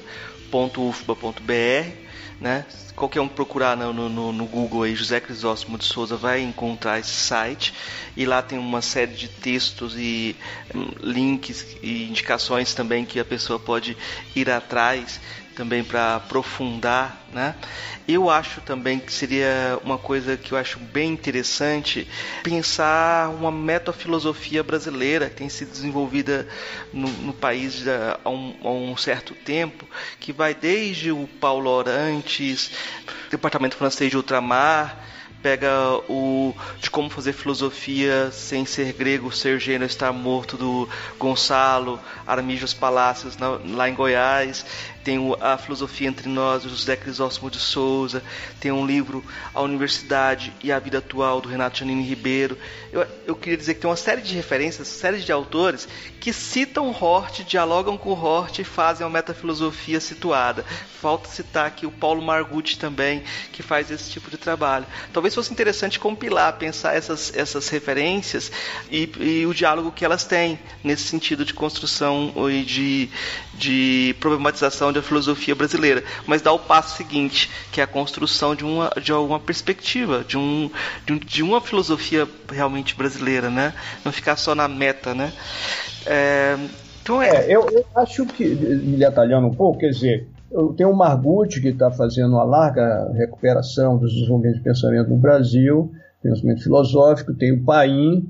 www.ufba.br, né? Qualquer um procurar no, no, no, Google aí, José Crisóstomo de Souza, vai encontrar esse site e lá tem uma série de textos e um, links e indicações também que a pessoa pode ir atrás também para aprofundar, né? Eu acho também que seria uma coisa que eu acho bem interessante pensar uma metafilosofia brasileira que tem sido desenvolvida no, no país há um, há um, certo tempo, que vai desde o Paulo Orantes, Departamento Francês de Ultramar, pega o de como fazer filosofia sem ser grego, ser gênero, estar morto do Gonçalo, Armígios Palácios lá em Goiás, tem a filosofia entre nós, do José Crisóstomo de Souza, tem um livro A Universidade e a Vida Atual do Renato Janine Ribeiro. Eu, eu queria dizer que tem uma série de referências, série de autores que citam Hort, dialogam com Hort e fazem uma metafilosofia situada. Falta citar aqui o Paulo Margutti também, que faz esse tipo de trabalho. Talvez fosse interessante compilar, pensar essas, essas referências e, e o diálogo que elas têm nesse sentido de construção e de, de problematização da filosofia brasileira, mas dá o passo seguinte, que é a construção de uma, de uma perspectiva, de, um, de, um, de uma filosofia realmente brasileira, né? Não ficar só na meta, né? É, então é... é eu, eu, acho que, me detalhando um pouco, quer dizer, tem o Margutti que está fazendo uma larga recuperação dos desenvolvimentos de pensamento no Brasil, pensamento filosófico, tem o Paim,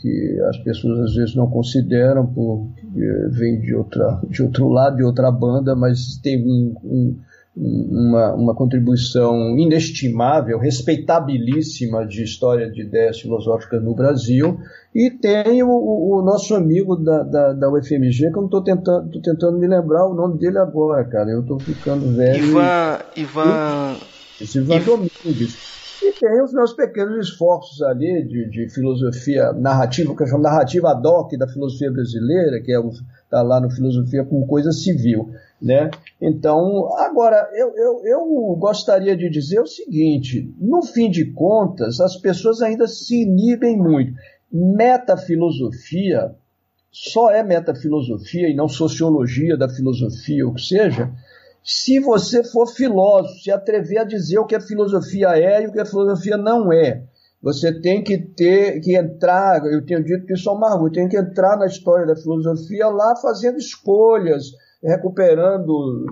que as pessoas às vezes não consideram, porque vem de, outra, de outro lado, de outra banda, mas tem um, um, uma, uma contribuição inestimável, respeitabilíssima de história de ideias filosóficas no Brasil. E tem o, o nosso amigo da, da, da, UFMG, que eu não estou tentando, tô tentando me lembrar o nome dele agora, cara. Eu estou ficando velho. Ivan. Ivan. Esse Ivan Iv... Domingues e tem os meus pequenos esforços ali de, de filosofia narrativa, que eu chamo narrativa ad hoc da filosofia brasileira, que está é tá lá no Filosofia com Coisa Civil. Né? Então, agora, eu, eu, eu gostaria de dizer o seguinte: no fim de contas, as pessoas ainda se inibem muito. Metafilosofia só é metafilosofia e não sociologia da filosofia, ou que seja, se você for filósofo, se atrever a dizer o que a filosofia é e o que a filosofia não é. Você tem que ter que entrar, eu tenho dito isso ao Margot, tem que entrar na história da filosofia lá fazendo escolhas, recuperando,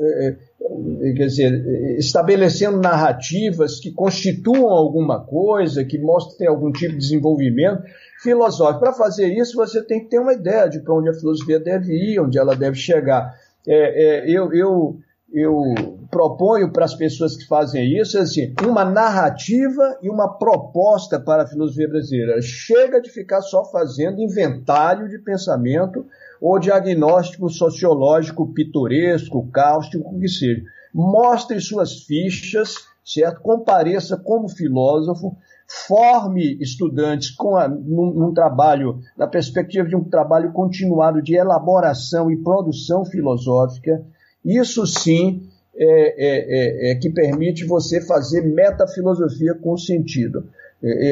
é, é, quer dizer, estabelecendo narrativas que constituam alguma coisa, que mostrem algum tipo de desenvolvimento filosófico. Para fazer isso, você tem que ter uma ideia de para onde a filosofia deve ir, onde ela deve chegar é, é, eu, eu, eu proponho para as pessoas que fazem isso assim, uma narrativa e uma proposta para a filosofia brasileira. Chega de ficar só fazendo inventário de pensamento ou diagnóstico sociológico pitoresco, cáustico, o que seja. Mostre suas fichas, certo? Compareça como filósofo, forme estudantes com a, num, num, trabalho, na perspectiva de um trabalho continuado de elaboração e produção filosófica. Isso sim é, é, é, que permite você fazer metafilosofia com sentido.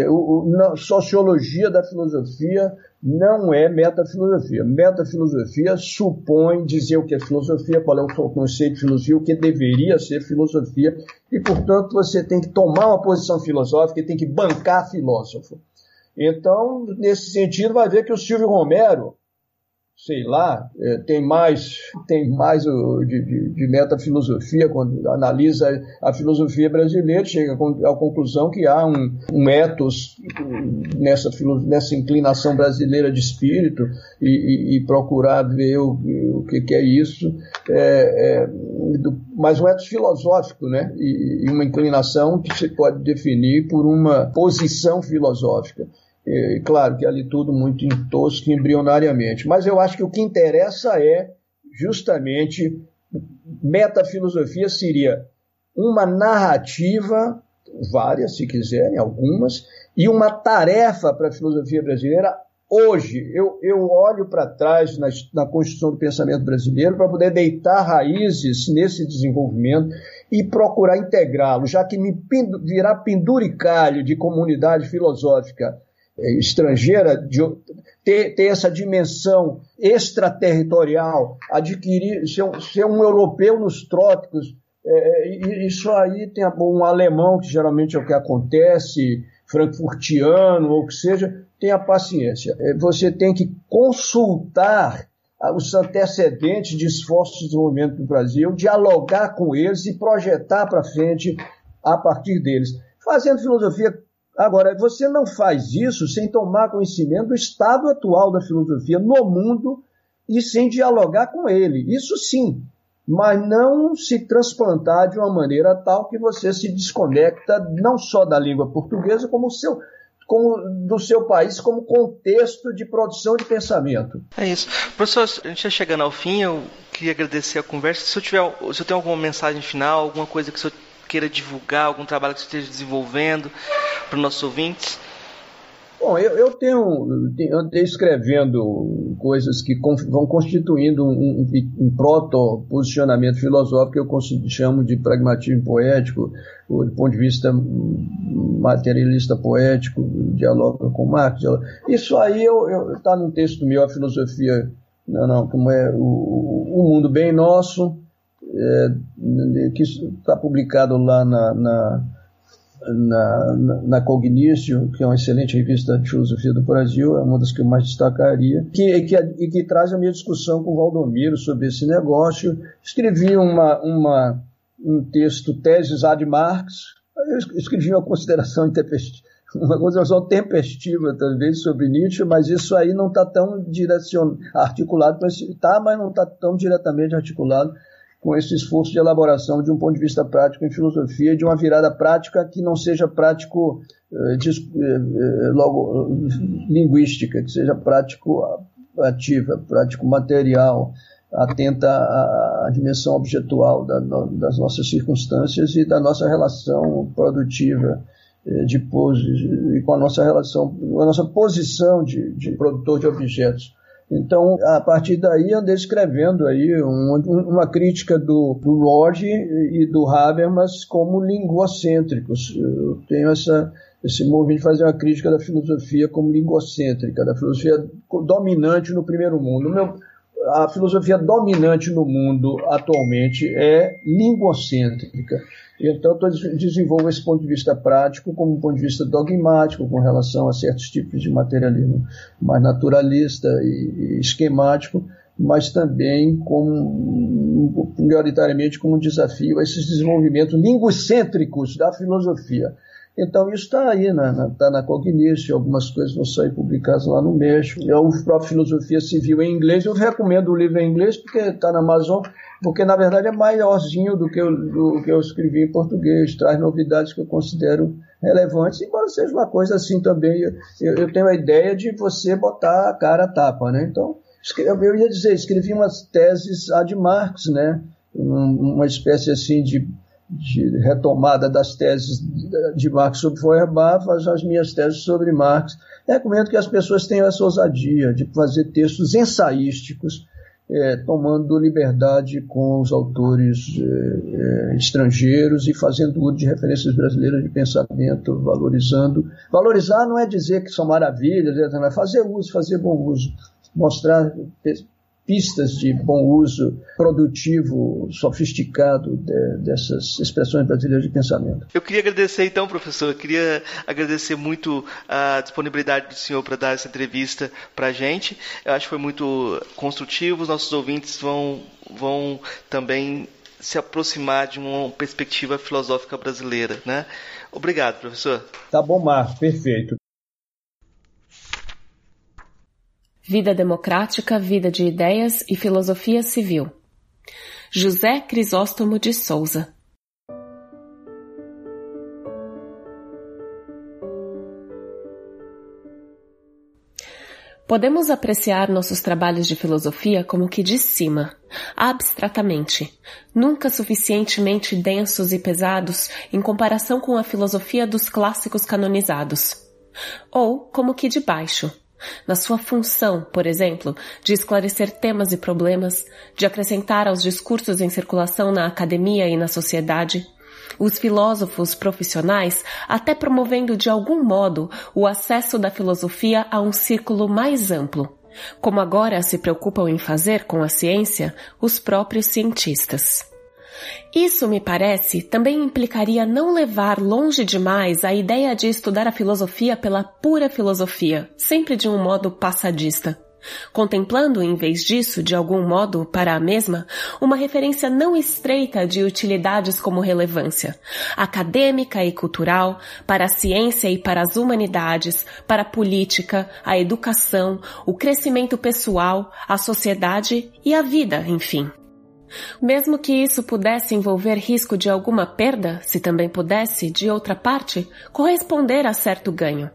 O, o, sociologia da filosofia não é metafilosofia. Metafilosofia supõe dizer o que é filosofia, qual é o conceito de filosofia, o que deveria ser filosofia, e, portanto, você tem que tomar uma posição filosófica e tem que bancar filósofo. Então, nesse sentido, vai ver que o Silvio Romero, sei lá, é, tem mais, tem mais o, de, de, de metafilosofia, quando analisa a filosofia brasileira, chega à conclusão que há um, um ethos nessa, nessa inclinação brasileira de espírito e, e, e procurar ver o, o que, que, é isso, é, é, do, mas um ethos filosófico, né? E, e uma inclinação que se pode definir por uma posição filosófica. E, claro que ali tudo muito tosco embrionariamente. Mas eu acho que o que interessa é justamente metafilosofia seria uma narrativa, várias se quiserem, algumas, e uma tarefa para a filosofia brasileira hoje. Eu, eu olho para trás na, na construção do pensamento brasileiro para poder deitar raízes nesse desenvolvimento e procurar integrá-lo, já que me virar penduricalho de comunidade filosófica estrangeira, de, ter, ter essa dimensão extraterritorial, adquirir, ser um, ser um europeu nos trópicos, é, isso aí tem um alemão, que geralmente é o que acontece, frankfurtiano, ou que seja, tenha paciência. Você tem que consultar os antecedentes de esforços de desenvolvimento do Brasil, dialogar com eles e projetar para frente a partir deles. Fazendo filosofia Agora, você não faz isso sem tomar conhecimento do estado atual da filosofia no mundo e sem dialogar com ele. Isso sim, mas não se transplantar de uma maneira tal que você se desconecta não só da língua portuguesa, como, seu, como do seu país como contexto de produção de pensamento. É isso. Professor, a gente está chegando ao fim, eu queria agradecer a conversa. Se eu tiver, se eu tenho alguma mensagem final, alguma coisa que o senhor queira divulgar, algum trabalho que você esteja desenvolvendo para os nossos ouvintes? Bom, eu, eu tenho, eu andei escrevendo coisas que vão constituindo um, um, um proto-posicionamento filosófico que eu chamo de pragmatismo poético, ou do ponto de vista materialista poético, dialoga com Marx. Isso aí está num texto meu, a filosofia, não, não, como é o, o mundo bem nosso, é, que está publicado lá na, na, na, na Cognition, que é uma excelente revista de filosofia do Brasil, é uma das que eu mais destacaria, que, que, e que traz a minha discussão com o Valdomiro sobre esse negócio. Escrevi uma, uma, um texto, Teses ad Marx, eu escrevi uma consideração intempestiva uma consideração tempestiva, talvez, sobre Nietzsche, mas isso aí não está tão direcion... articulado, está, mas não está tão diretamente articulado com esse esforço de elaboração de um ponto de vista prático em filosofia, de uma virada prática que não seja prático eh, eh, logo linguística, que seja prático ativa, prático material, atenta à, à dimensão objetual da, das nossas circunstâncias e da nossa relação produtiva eh, de pose e com a nossa relação, a nossa posição de, de produtor de objetos. Então, a partir daí, andei escrevendo aí um, uma crítica do, do Lodge e do Habermas como linguocêntricos. Eu tenho essa, esse movimento de fazer uma crítica da filosofia como linguocêntrica, da filosofia dominante no primeiro mundo. Meu, a filosofia dominante no mundo atualmente é linguocêntrica. Então, eu desenvolvo esse ponto de vista prático como um ponto de vista dogmático com relação a certos tipos de materialismo mais naturalista e esquemático, mas também como, prioritariamente como um desafio a esses desenvolvimentos linguicêntricos da filosofia. Então, isso está aí, está na, tá na algumas coisas vão sair publicadas lá no México. É o próprio Filosofia Civil em inglês. Eu recomendo o livro em inglês porque está na Amazon, porque na verdade é maiorzinho do que, eu, do que eu escrevi em português, traz novidades que eu considero relevantes, embora seja uma coisa assim também. Eu, eu tenho a ideia de você botar a cara a tapa, né? Então, eu ia dizer, escrevi umas teses ad Marx, né? Uma espécie assim de de retomada das teses de Marx sobre Feuerbach, as minhas teses sobre Marx. Recomendo que as pessoas tenham essa ousadia de fazer textos ensaísticos é, tomando liberdade com os autores é, é, estrangeiros e fazendo uso de referências brasileiras de pensamento, valorizando. Valorizar não é dizer que são maravilhas, é fazer uso, fazer bom uso, mostrar pistas de bom uso produtivo, sofisticado de, dessas expressões brasileiras de pensamento. Eu queria agradecer então, professor, eu queria agradecer muito a disponibilidade do senhor para dar essa entrevista para a gente. Eu acho que foi muito construtivo, os nossos ouvintes vão, vão também se aproximar de uma perspectiva filosófica brasileira, né? Obrigado, professor. Tá bom, Marcos, perfeito. Vida Democrática, Vida de Ideias e Filosofia Civil. José Crisóstomo de Souza. Podemos apreciar nossos trabalhos de filosofia como que de cima, abstratamente, nunca suficientemente densos e pesados em comparação com a filosofia dos clássicos canonizados, ou como que de baixo, na sua função, por exemplo, de esclarecer temas e problemas, de acrescentar aos discursos em circulação na academia e na sociedade, os filósofos profissionais até promovendo de algum modo o acesso da filosofia a um círculo mais amplo, como agora se preocupam em fazer com a ciência os próprios cientistas. Isso, me parece, também implicaria não levar longe demais a ideia de estudar a filosofia pela pura filosofia, sempre de um modo passadista contemplando, em vez disso, de algum modo, para a mesma, uma referência não estreita de utilidades como relevância, acadêmica e cultural, para a ciência e para as humanidades, para a política, a educação, o crescimento pessoal, a sociedade e a vida, enfim. Mesmo que isso pudesse envolver risco de alguma perda, se também pudesse, de outra parte, corresponder a certo ganho.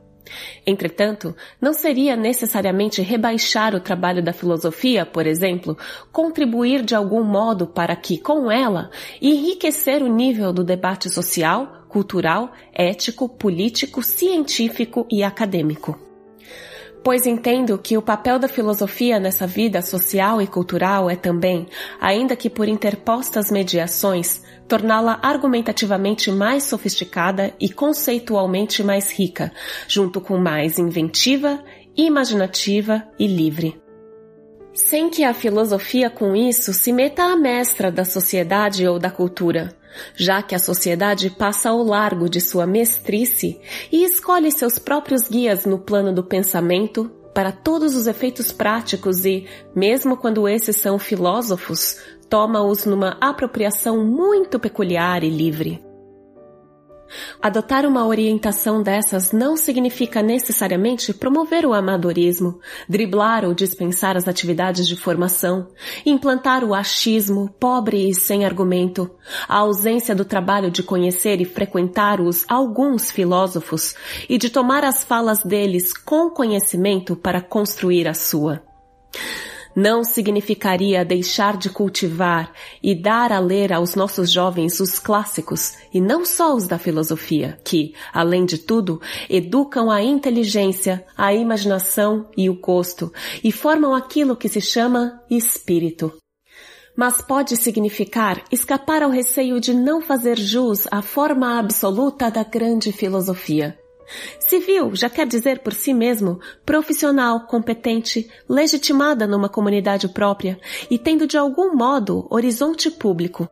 Entretanto, não seria necessariamente rebaixar o trabalho da filosofia, por exemplo, contribuir de algum modo para que, com ela, enriquecer o nível do debate social, cultural, ético, político, científico e acadêmico pois entendo que o papel da filosofia nessa vida social e cultural é também, ainda que por interpostas mediações, torná-la argumentativamente mais sofisticada e conceitualmente mais rica, junto com mais inventiva, imaginativa e livre. Sem que a filosofia com isso se meta à mestra da sociedade ou da cultura, já que a sociedade passa ao largo de sua mestrice e escolhe seus próprios guias no plano do pensamento para todos os efeitos práticos e, mesmo quando esses são filósofos, toma-os numa apropriação muito peculiar e livre. Adotar uma orientação dessas não significa necessariamente promover o amadorismo, driblar ou dispensar as atividades de formação, implantar o achismo, pobre e sem argumento, a ausência do trabalho de conhecer e frequentar os alguns filósofos e de tomar as falas deles com conhecimento para construir a sua não significaria deixar de cultivar e dar a ler aos nossos jovens os clássicos, e não só os da filosofia, que, além de tudo, educam a inteligência, a imaginação e o gosto, e formam aquilo que se chama espírito mas pode significar escapar ao receio de não fazer jus à forma absoluta da grande filosofia. Civil já quer dizer por si mesmo profissional, competente, legitimada numa comunidade própria e tendo de algum modo horizonte público.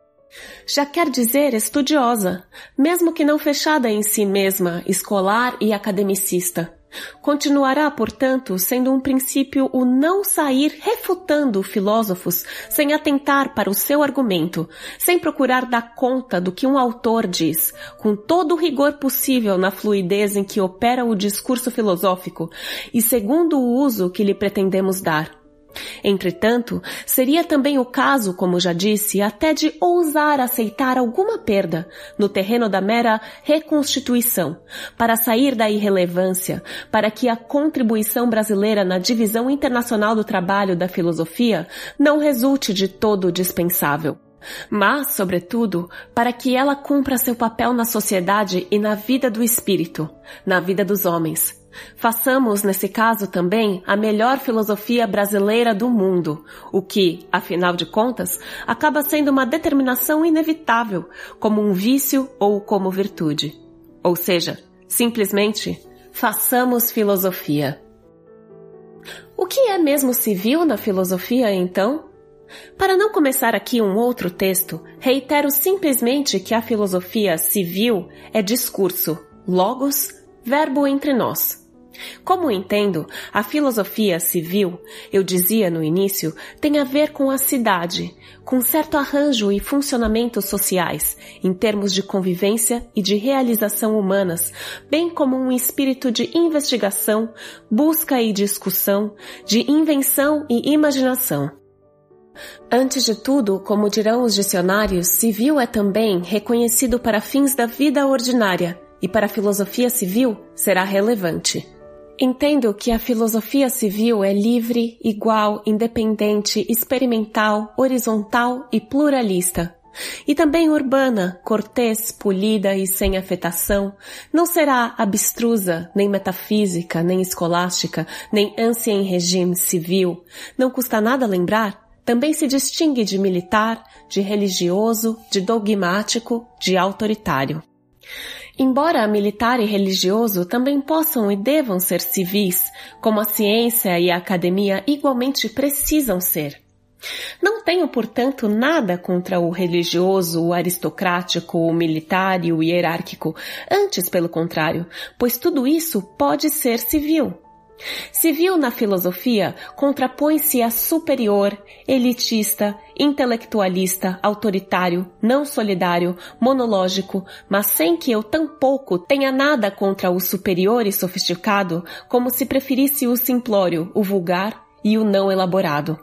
Já quer dizer estudiosa, mesmo que não fechada em si mesma, escolar e academicista. Continuará, portanto, sendo um princípio o não sair refutando filósofos sem atentar para o seu argumento, sem procurar dar conta do que um autor diz, com todo o rigor possível na fluidez em que opera o discurso filosófico e segundo o uso que lhe pretendemos dar. Entretanto, seria também o caso, como já disse, até de ousar aceitar alguma perda no terreno da mera reconstituição, para sair da irrelevância, para que a contribuição brasileira na divisão internacional do trabalho da filosofia não resulte de todo dispensável. Mas, sobretudo, para que ela cumpra seu papel na sociedade e na vida do espírito, na vida dos homens. Façamos, nesse caso também, a melhor filosofia brasileira do mundo, o que, afinal de contas, acaba sendo uma determinação inevitável, como um vício ou como virtude. Ou seja, simplesmente, façamos filosofia. O que é mesmo civil na filosofia, então? Para não começar aqui um outro texto, reitero simplesmente que a filosofia civil é discurso, logos, verbo entre nós. Como entendo, a filosofia civil, eu dizia no início, tem a ver com a cidade, com certo arranjo e funcionamentos sociais, em termos de convivência e de realização humanas, bem como um espírito de investigação, busca e discussão, de invenção e imaginação. Antes de tudo, como dirão os dicionários, civil é também reconhecido para fins da vida ordinária e para a filosofia civil será relevante. Entendo que a filosofia civil é livre, igual, independente, experimental, horizontal e pluralista. E também urbana, cortês, polida e sem afetação, não será abstrusa, nem metafísica, nem escolástica, nem ânsia em regime civil. Não custa nada lembrar também se distingue de militar, de religioso, de dogmático, de autoritário. Embora militar e religioso também possam e devam ser civis, como a ciência e a academia igualmente precisam ser. Não tenho, portanto, nada contra o religioso, o aristocrático, o militar e o hierárquico, antes pelo contrário, pois tudo isso pode ser civil. Civil na filosofia contrapõe-se a superior, elitista, intelectualista, autoritário, não solidário, monológico, mas sem que eu tampouco tenha nada contra o superior e sofisticado, como se preferisse o simplório, o vulgar e o não elaborado.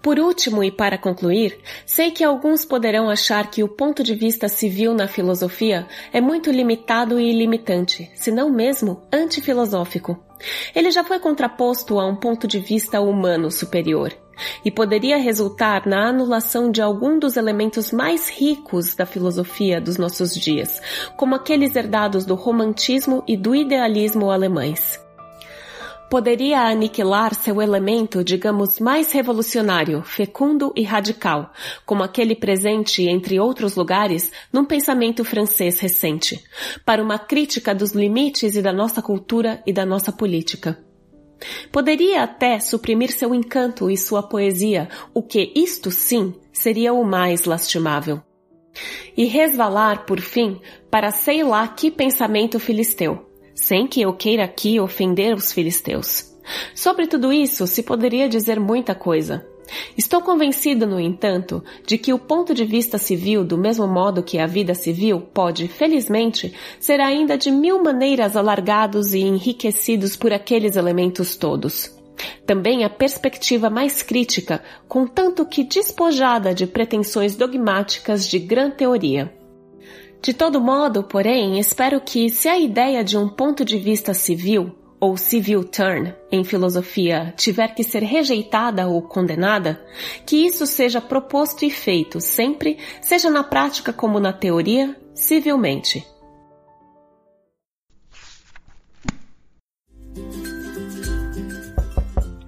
Por último, e para concluir, sei que alguns poderão achar que o ponto de vista civil na filosofia é muito limitado e limitante, se não mesmo antifilosófico. Ele já foi contraposto a um ponto de vista humano superior e poderia resultar na anulação de algum dos elementos mais ricos da filosofia dos nossos dias, como aqueles herdados do romantismo e do idealismo alemães poderia aniquilar seu elemento, digamos, mais revolucionário, fecundo e radical, como aquele presente, entre outros lugares, num pensamento francês recente, para uma crítica dos limites e da nossa cultura e da nossa política. Poderia até suprimir seu encanto e sua poesia, o que isto sim seria o mais lastimável. E resvalar, por fim, para sei lá que pensamento filisteu sem que eu queira aqui ofender os filisteus. Sobre tudo isso se poderia dizer muita coisa. Estou convencido, no entanto, de que o ponto de vista civil, do mesmo modo que a vida civil, pode, felizmente, ser ainda de mil maneiras alargados e enriquecidos por aqueles elementos todos. Também a perspectiva mais crítica, contanto que despojada de pretensões dogmáticas de grande teoria. De todo modo, porém, espero que, se a ideia de um ponto de vista civil, ou civil turn, em filosofia, tiver que ser rejeitada ou condenada, que isso seja proposto e feito sempre, seja na prática como na teoria, civilmente.